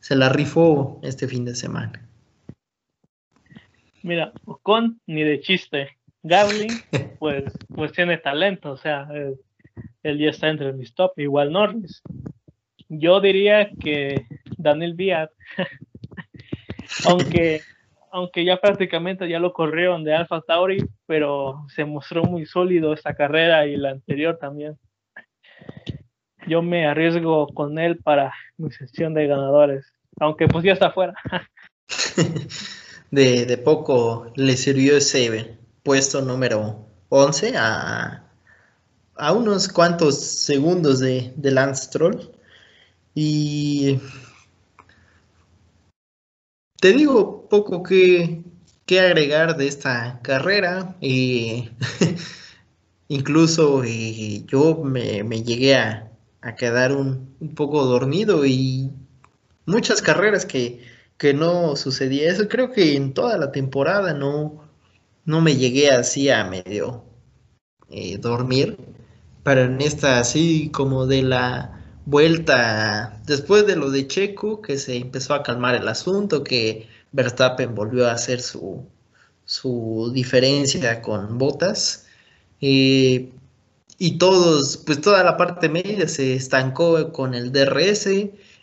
se la rifó este fin de semana. Mira Ocon ni de chiste. Gavlin pues pues tiene talento o sea él ya está entre mis top igual Norris yo diría que Daniel Viat, aunque, aunque ya prácticamente ya lo corrieron de Alfa Tauri, pero se mostró muy sólido esta carrera y la anterior también. Yo me arriesgo con él para mi sesión de ganadores, aunque pues ya está fuera. de, poco le sirvió ese puesto número 11 a, a unos cuantos segundos de, de Lance Troll. Y te digo poco que, que agregar de esta carrera. Y incluso eh, yo me, llegué a, quedar un, un, poco dormido y muchas carreras que, que no sucedía eso. Creo que en toda la temporada no, no me llegué así a medio eh, dormir, pero en esta así como de la vuelta, después de lo de Checo, que se empezó a calmar el asunto, que Verstappen volvió a hacer su, su diferencia con botas. Eh, y todos, pues toda la parte media se estancó con el DRS.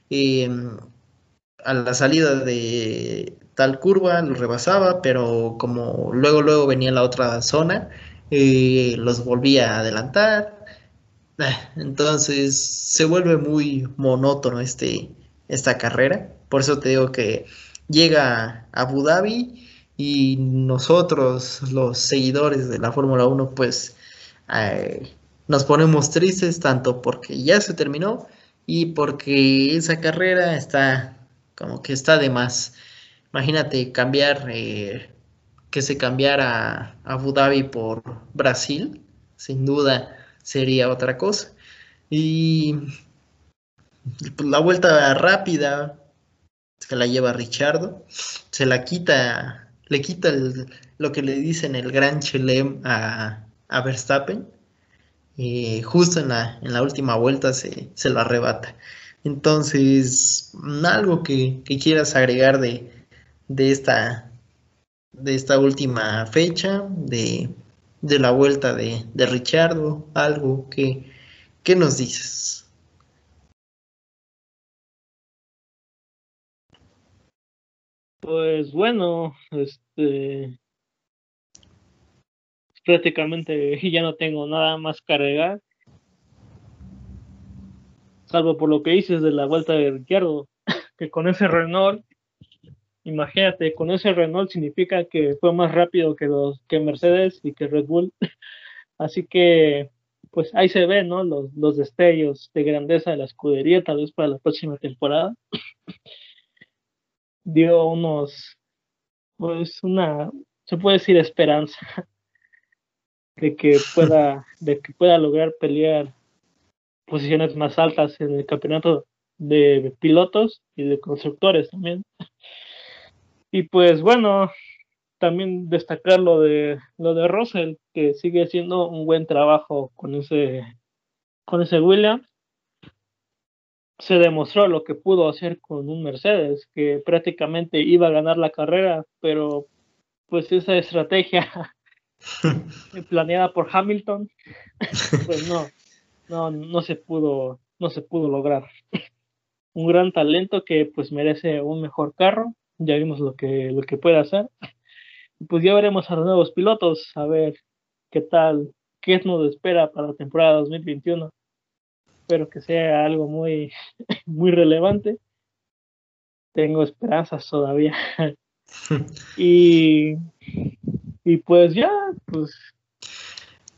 Eh, a la salida de tal curva lo rebasaba, pero como luego luego venía la otra zona, eh, los volvía a adelantar. Entonces se vuelve muy monótono este, esta carrera. Por eso te digo que llega a Abu Dhabi y nosotros, los seguidores de la Fórmula 1, pues eh, nos ponemos tristes tanto porque ya se terminó y porque esa carrera está como que está de más. Imagínate cambiar, eh, que se cambiara Abu Dhabi por Brasil, sin duda sería otra cosa. Y pues, la vuelta rápida se la lleva Richardo, se la quita, le quita lo que le dicen el gran Chelem a, a Verstappen. Y justo en la, en la última vuelta se, se lo arrebata. Entonces, algo que, quieras agregar de, esta, de esta última fecha, de, la vuelta de, de Richardo, algo que, ¿qué nos dices? Pues bueno, este prácticamente ya no tengo nada más que agregar salvo por lo que dices de la vuelta de Ricciardo, que con ese Renault, imagínate, con ese Renault significa que fue más rápido que los que Mercedes y que Red Bull. Así que, pues ahí se ven, ¿no? Los, los destellos de grandeza de la escudería, tal vez para la próxima temporada. Dio unos, pues una, se puede decir esperanza de que pueda, de que pueda lograr pelear posiciones más altas en el campeonato de pilotos y de constructores también. Y pues bueno, también destacar lo de lo de Russell, que sigue haciendo un buen trabajo con ese con ese Williams. Se demostró lo que pudo hacer con un Mercedes, que prácticamente iba a ganar la carrera, pero pues esa estrategia planeada por Hamilton, pues no, no, no se pudo, no se pudo lograr. un gran talento que pues merece un mejor carro, ya vimos lo que, lo que puede hacer. Pues ya veremos a los nuevos pilotos, a ver qué tal, qué nos espera para la temporada 2021. Espero que sea algo muy, muy relevante. Tengo esperanzas todavía. y, y pues ya, pues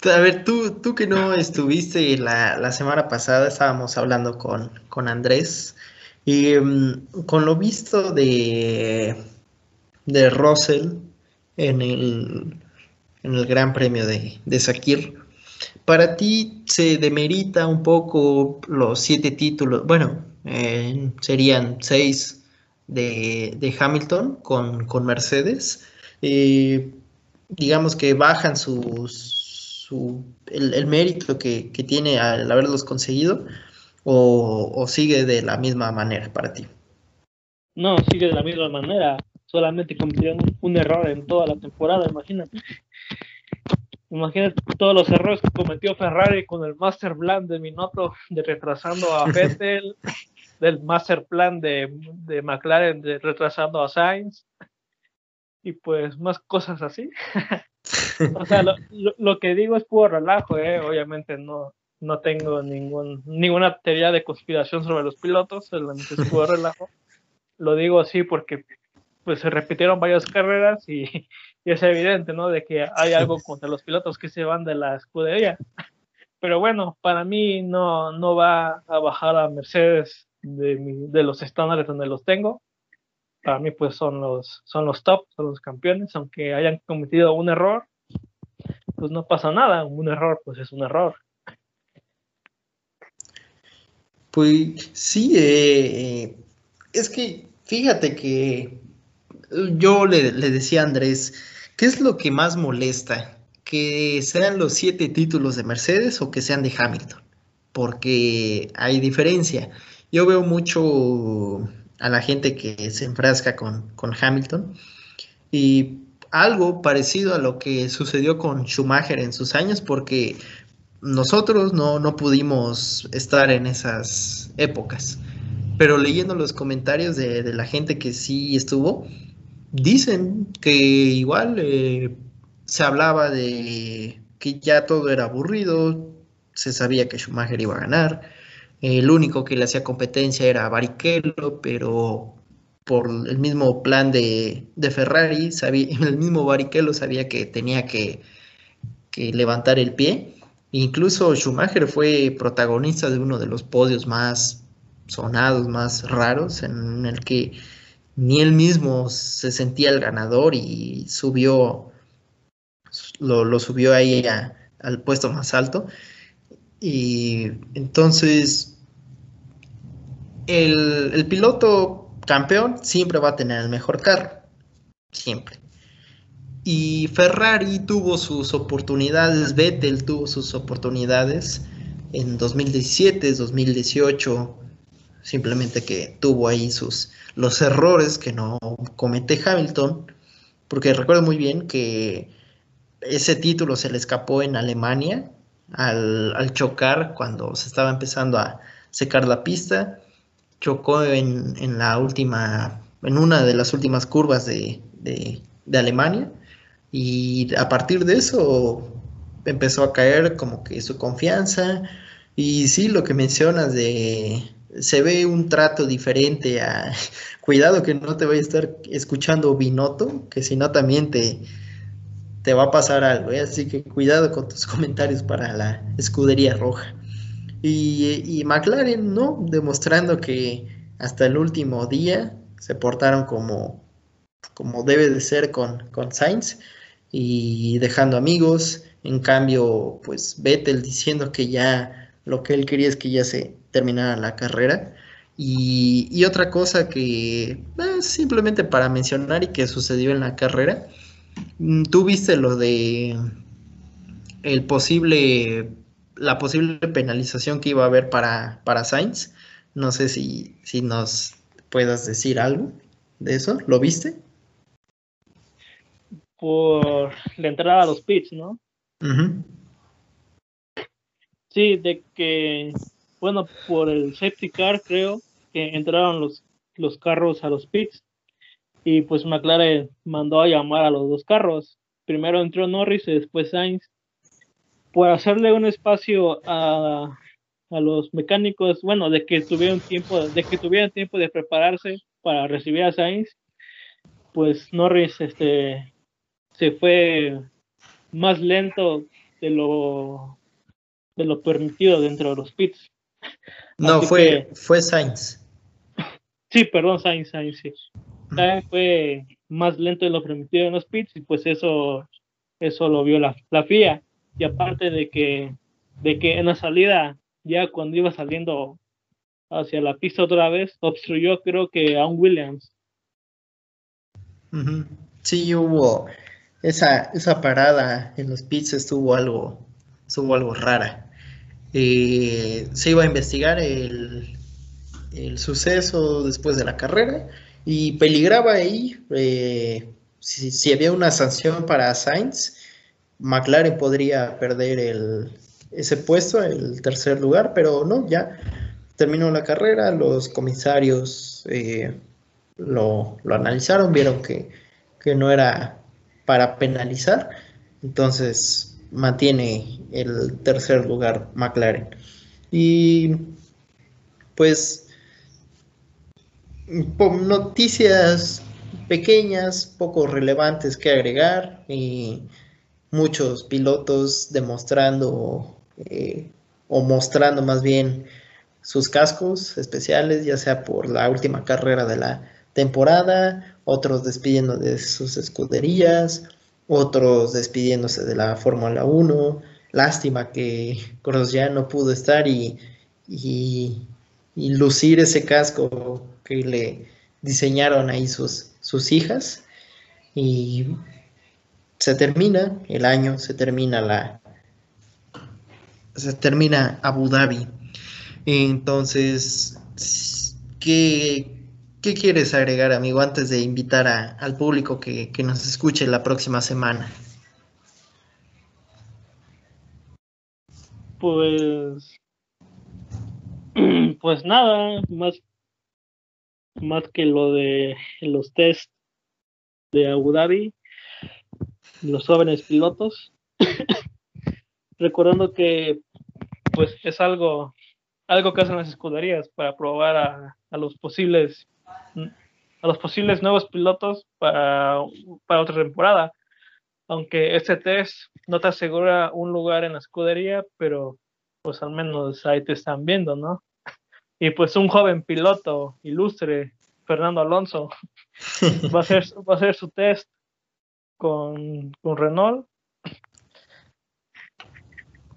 a ver, tú, tú que no estuviste la, semana pasada, estábamos hablando con, con Andrés, y em, con lo visto de, de Russell en el, en el Gran Premio de, de Sakir, ¿para ti se demerita un poco los siete títulos? Bueno, eh, serían seis de, de Hamilton con, con Mercedes. Eh, digamos que bajan sus el, mérito que, tiene al haberlos conseguido o, sigue de la misma manera para ti? No, sigue de la misma manera. Solamente cometieron un, error en toda la temporada, imagínate. Imagínate todos los errores que cometió Ferrari con el master plan de Minotto, de retrasando a Vettel, del master plan de, de McLaren, de retrasando a Sainz, y pues más cosas así. o sea, lo, lo, que digo es puro relajo, ¿eh? Obviamente no, no tengo ningún, ninguna teoría de conspiración sobre los pilotos, solamente es puro relajo. Lo digo así porque pues se repitieron varias carreras y, y, es evidente, ¿no? De que hay algo contra los pilotos que se van de la escudería. Pero bueno, para mí no, no va a bajar a Mercedes de, de los estándares donde los tengo. Para mí pues son los, son los top, son los campeones, aunque hayan cometido un error, pues no pasa nada, un error pues es un error. Pues sí, eh, eh, es que fíjate que yo le, le, decía a Andrés, ¿qué es lo que más molesta? ¿Que sean los siete títulos de Mercedes o que sean de Hamilton? Porque hay diferencia. Yo veo mucho a la gente que se enfrasca con, con Hamilton y algo parecido a lo que sucedió con Schumacher en sus años, porque nosotros no, no pudimos estar en esas épocas. Pero leyendo los comentarios de, de la gente que sí estuvo, dicen que igual eh, se hablaba de que ya todo era aburrido, se sabía que Schumacher iba a ganar, el único que le hacía competencia era Barrichello, pero por el mismo plan de, de Ferrari, sabía, el mismo Barrichello sabía que tenía que, que levantar el pie Incluso Schumacher fue protagonista de uno de los podios más sonados, más raros, en el que ni él mismo se sentía el ganador y subió, lo, subió ahí al puesto más alto. Y entonces, el, el piloto campeón siempre va a tener el mejor carro, siempre. Y Ferrari tuvo sus oportunidades, Vettel tuvo sus oportunidades en 2017, 2018, simplemente que tuvo ahí sus los errores que no comete Hamilton, porque recuerdo muy bien que ese título se le escapó en Alemania al, chocar cuando se estaba empezando a secar la pista, chocó en, en la última, en una de las últimas curvas de, de Alemania y a partir de eso empezó a caer como que su confianza. Y sí, lo que mencionas de se ve un trato diferente a cuidado que no te vaya a estar escuchando Binoto, que si no también te, te va a pasar algo, ¿eh? así que cuidado con tus comentarios para la escudería roja. Y, y, McLaren, ¿no? Demostrando que hasta el último día se portaron como, como debe de ser con, con Sainz y dejando amigos. En cambio, pues Vettel diciendo que ya lo que él quería es que ya se terminara la carrera. Y, otra cosa que eh, simplemente para mencionar y que sucedió en la carrera, mm, tú viste lo de el posible, la posible penalización que iba a haber para, para Sainz. No sé si, si nos puedas decir algo de eso. ¿Lo viste? Por la entrada a los pits, ¿no? Sí, de que, bueno, por el safety car creo que entraron los, los carros a los pits y pues McLaren mandó a llamar a los dos carros. Primero entró Norris y después Sainz por hacerle un espacio a, a los mecánicos, bueno, de que tuvieran tiempo, de que tuvieran tiempo de prepararse para recibir a Sainz, pues Norris este se fue más lento de lo de lo permitido dentro de los pits. No, fue, fue Sainz. Sí, perdón, Sainz, Sainz, sí. fue más lento de lo permitido en los pits y pues eso, eso lo vio la, la FIA. Y aparte de que, de que en la salida, ya cuando iba saliendo hacia la pista otra vez, obstruyó creo que a un Williams. Sí, hubo, esa, esa parada en los pits estuvo algo, estuvo algo rara. Eh, se iba a investigar el, el, suceso después de la carrera y peligraba ahí, eh, si, si, había una sanción para Sainz, McLaren podría perder el, ese puesto, el tercer lugar, pero no, ya terminó la carrera, los comisarios eh, lo, lo, analizaron, vieron que, que no era para penalizar. Entonces mantiene el tercer lugar McLaren. Y pues noticias pequeñas, poco relevantes que agregar y muchos pilotos demostrando eh, o mostrando más bien sus cascos especiales, ya sea por la última carrera de la temporada, otros despidiendo de sus escuderías, otros despidiéndose de la Fórmula 1. Lástima que ya no pudo estar y, y, lucir ese casco que le diseñaron ahí sus, sus hijas. Y se termina el año, se termina la. Se termina Abu Dhabi. Entonces, ¿qué, ¿Qué quieres agregar, amigo, antes de invitar al público que, nos escuche la próxima semana? Pues, pues nada, más, más que lo de los test de Abu Dhabi, los jóvenes pilotos, recordando que pues es algo, algo que hacen las escuderías para probar a, a los posibles a los posibles nuevos pilotos para, para otra temporada. Aunque este test no te asegura un lugar en la escudería, pero pues al menos ahí te están viendo, ¿no? Y pues un joven piloto ilustre, Fernando Alonso, va a hacer, va a hacer su test con, con Renault.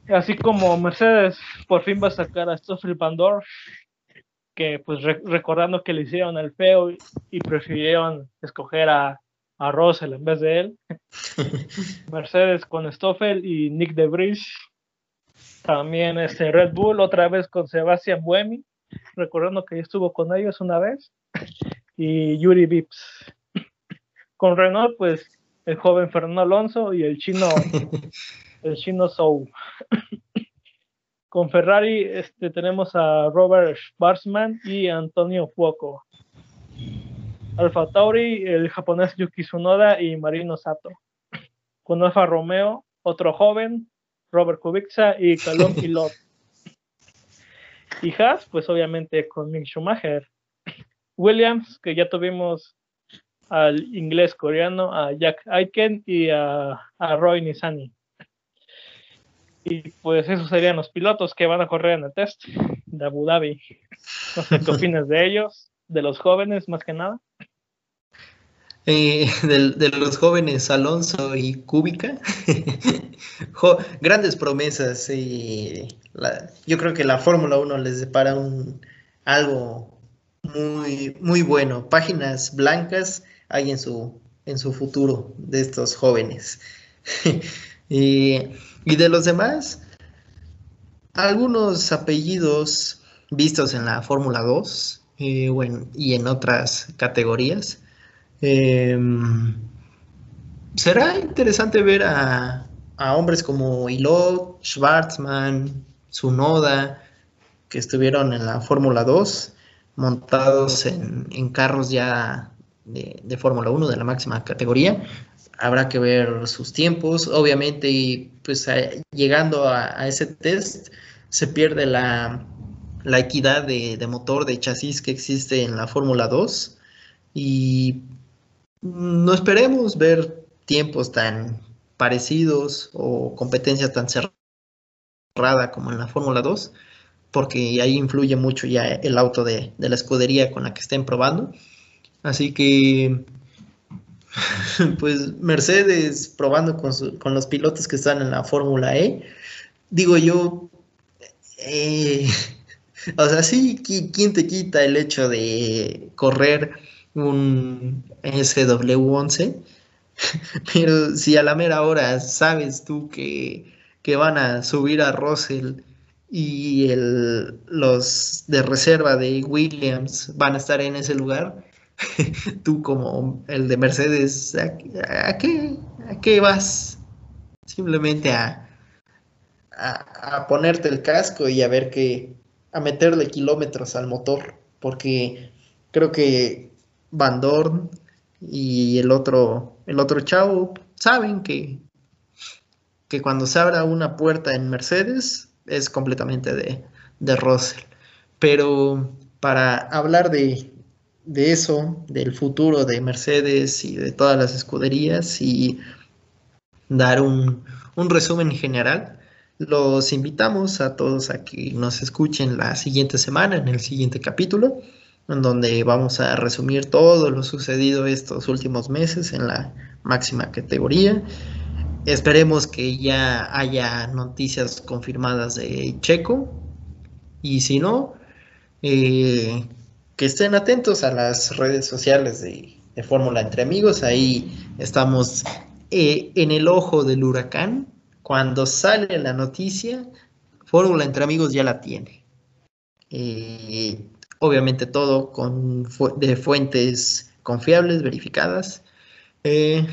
Así como Mercedes por fin va a sacar a Stoffel Pandor que pues recordando que le hicieron el feo y, prefirieron escoger a, a, Russell en vez de él. Mercedes con Stoffel y Nick de Vries. También este Red Bull otra vez con Sebastian Buemi, recordando que estuvo con ellos una vez. Y Yuri Vips. Con Renault, pues el joven Fernando Alonso y el chino, el chino Sou. Con Ferrari este, tenemos a Robert Schwarzman y Antonio Fuoco. Alfa Tauri, el japonés Yuki Tsunoda y Marino Sato. Con Alfa Romeo, otro joven, Robert Kubica y Calum Ilot. Y Haas, pues obviamente con Mick Schumacher. Williams, que ya tuvimos al inglés coreano, a Jack Aiken y a, a Roy Nisani. Y pues esos serían los pilotos que van a correr en el test de Abu Dhabi. No sé qué opinas de ellos, de los jóvenes más que nada. Eh, de, los jóvenes Alonso y Cúbica, grandes promesas. y yo creo que la Fórmula 1 les depara un, algo muy, muy bueno. Páginas blancas hay en su, en su futuro de estos jóvenes. y y de los demás, algunos apellidos vistos en la Fórmula 2 eh, y en otras categorías. Em, será interesante ver a, hombres como Ilot, Schwarzman, Sunoda, que estuvieron en la Fórmula 2, montados en, carros ya de, de Fórmula 1 de la máxima categoría, habrá que ver sus tiempos, obviamente, pues llegando a, ese test se pierde la, equidad de, motor, de chasis que existe en la Fórmula 2 y no esperemos ver tiempos tan parecidos o competencia tan cerrada como en la Fórmula 2, porque ahí influye mucho ya el auto de, de la escudería con la que estén probando. Así que pues Mercedes probando con, los pilotos que están en la Fórmula E. Digo yo, eh, o sea, sí, ¿quién te quita el hecho de correr un SW11? Pero si a la mera hora sabes tú que, van a subir a Russell y el, los de reserva de Williams van a estar en ese lugar, tú como el de Mercedes, ¿a, qué, a qué, vas? Simplemente a, a, ponerte el casco y a ver que, a meterle kilómetros al motor, porque creo que Van Dorn y el otro, el otro chavo saben que, que cuando se abra una puerta en Mercedes es completamente de, de Russell. Pero para hablar de, de eso, del futuro de Mercedes y de todas las escuderías y dar un, un resumen general. Los invitamos a todos a que nos escuchen la siguiente semana, en el siguiente capítulo, en donde vamos a resumir todo lo sucedido estos últimos meses en la máxima categoría. Esperemos que ya haya noticias confirmadas de Checo y si no, eh, que estén atentos a las redes sociales de, Fórmula Entre Amigos. Ahí estamos eh, en el ojo del huracán. Cuando sale la noticia, Fórmula Entre Amigos ya la tiene. Eh, obviamente todo con de fuentes confiables, verificadas. Eh,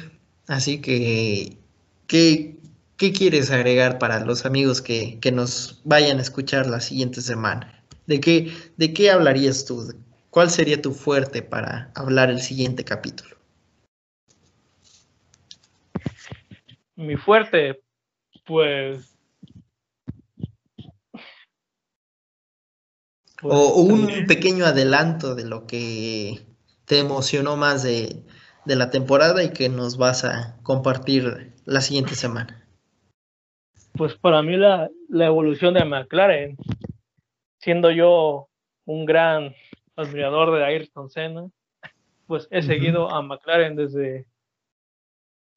así que, ¿qué, quieres agregar para los amigos que, que, nos vayan a escuchar la siguiente semana? ¿De qué, ¿De qué hablarías tú? ¿Cuál sería tu fuerte para hablar el siguiente capítulo? Mi fuerte, pues... o, pues, un pequeño adelanto de lo que te emocionó más de, la temporada y que nos vas a compartir la siguiente semana. Pues para mí la, la evolución de McLaren, siendo yo un gran admirador de Ayrton Senna, pues he seguido a McLaren desde,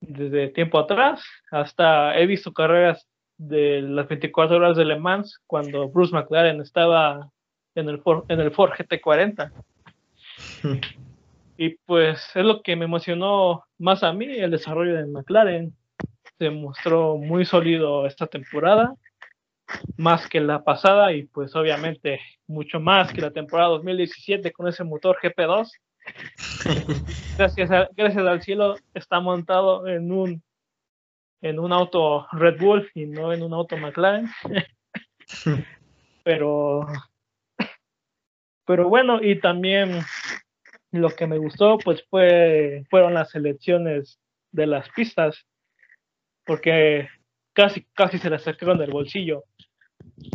desde tiempo atrás, hasta he visto carreras de las 24 horas de Le Mans cuando Bruce McLaren estaba en el Ford, en el Ford GT40. Y pues es lo que me emocionó más a mí, el desarrollo de McLaren. Se mostró muy sólido esta temporada más que la pasada y pues obviamente mucho más que la temporada 2017 con ese motor GP2. gracias, gracias al cielo está montado en un en un auto Red Bull y no en un auto McLaren. pero pero bueno, y también lo que me gustó pues fue fueron las selecciones de las pistas porque casi casi se las sacaron del bolsillo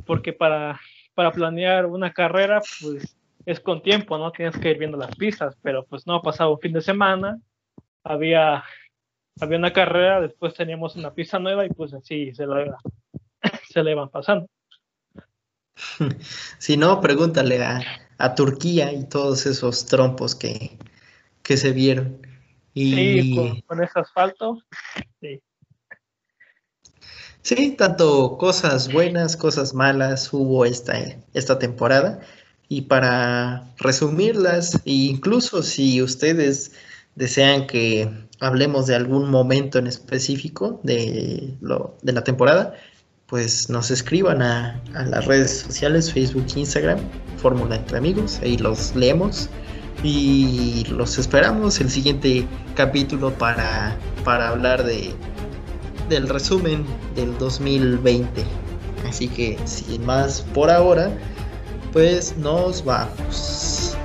porque para, para planear una carrera, pues es con tiempo, ¿no? Tienes que ir viendo las pistas, pero pues no ha pasado un fin de semana, había, había una carrera, después teníamos una pista nueva y pues así se, lo, se le van pasando. Si no, pregúntale a, a Turquía y todos esos trompos que, que se vieron. Y... Sí, con, con ese asfalto, sí. Sí, tanto cosas buenas, cosas malas hubo esta, esta temporada. Y para resumirlas, e incluso si ustedes desean que hablemos de algún momento en específico de, lo, de la temporada, pues nos escriban a, las redes sociales, Facebook, Instagram, Fórmula entre Amigos, ahí los leemos y los esperamos el siguiente capítulo para, para hablar de del resumen del 2020. Así que sin más por ahora, pues nos vamos.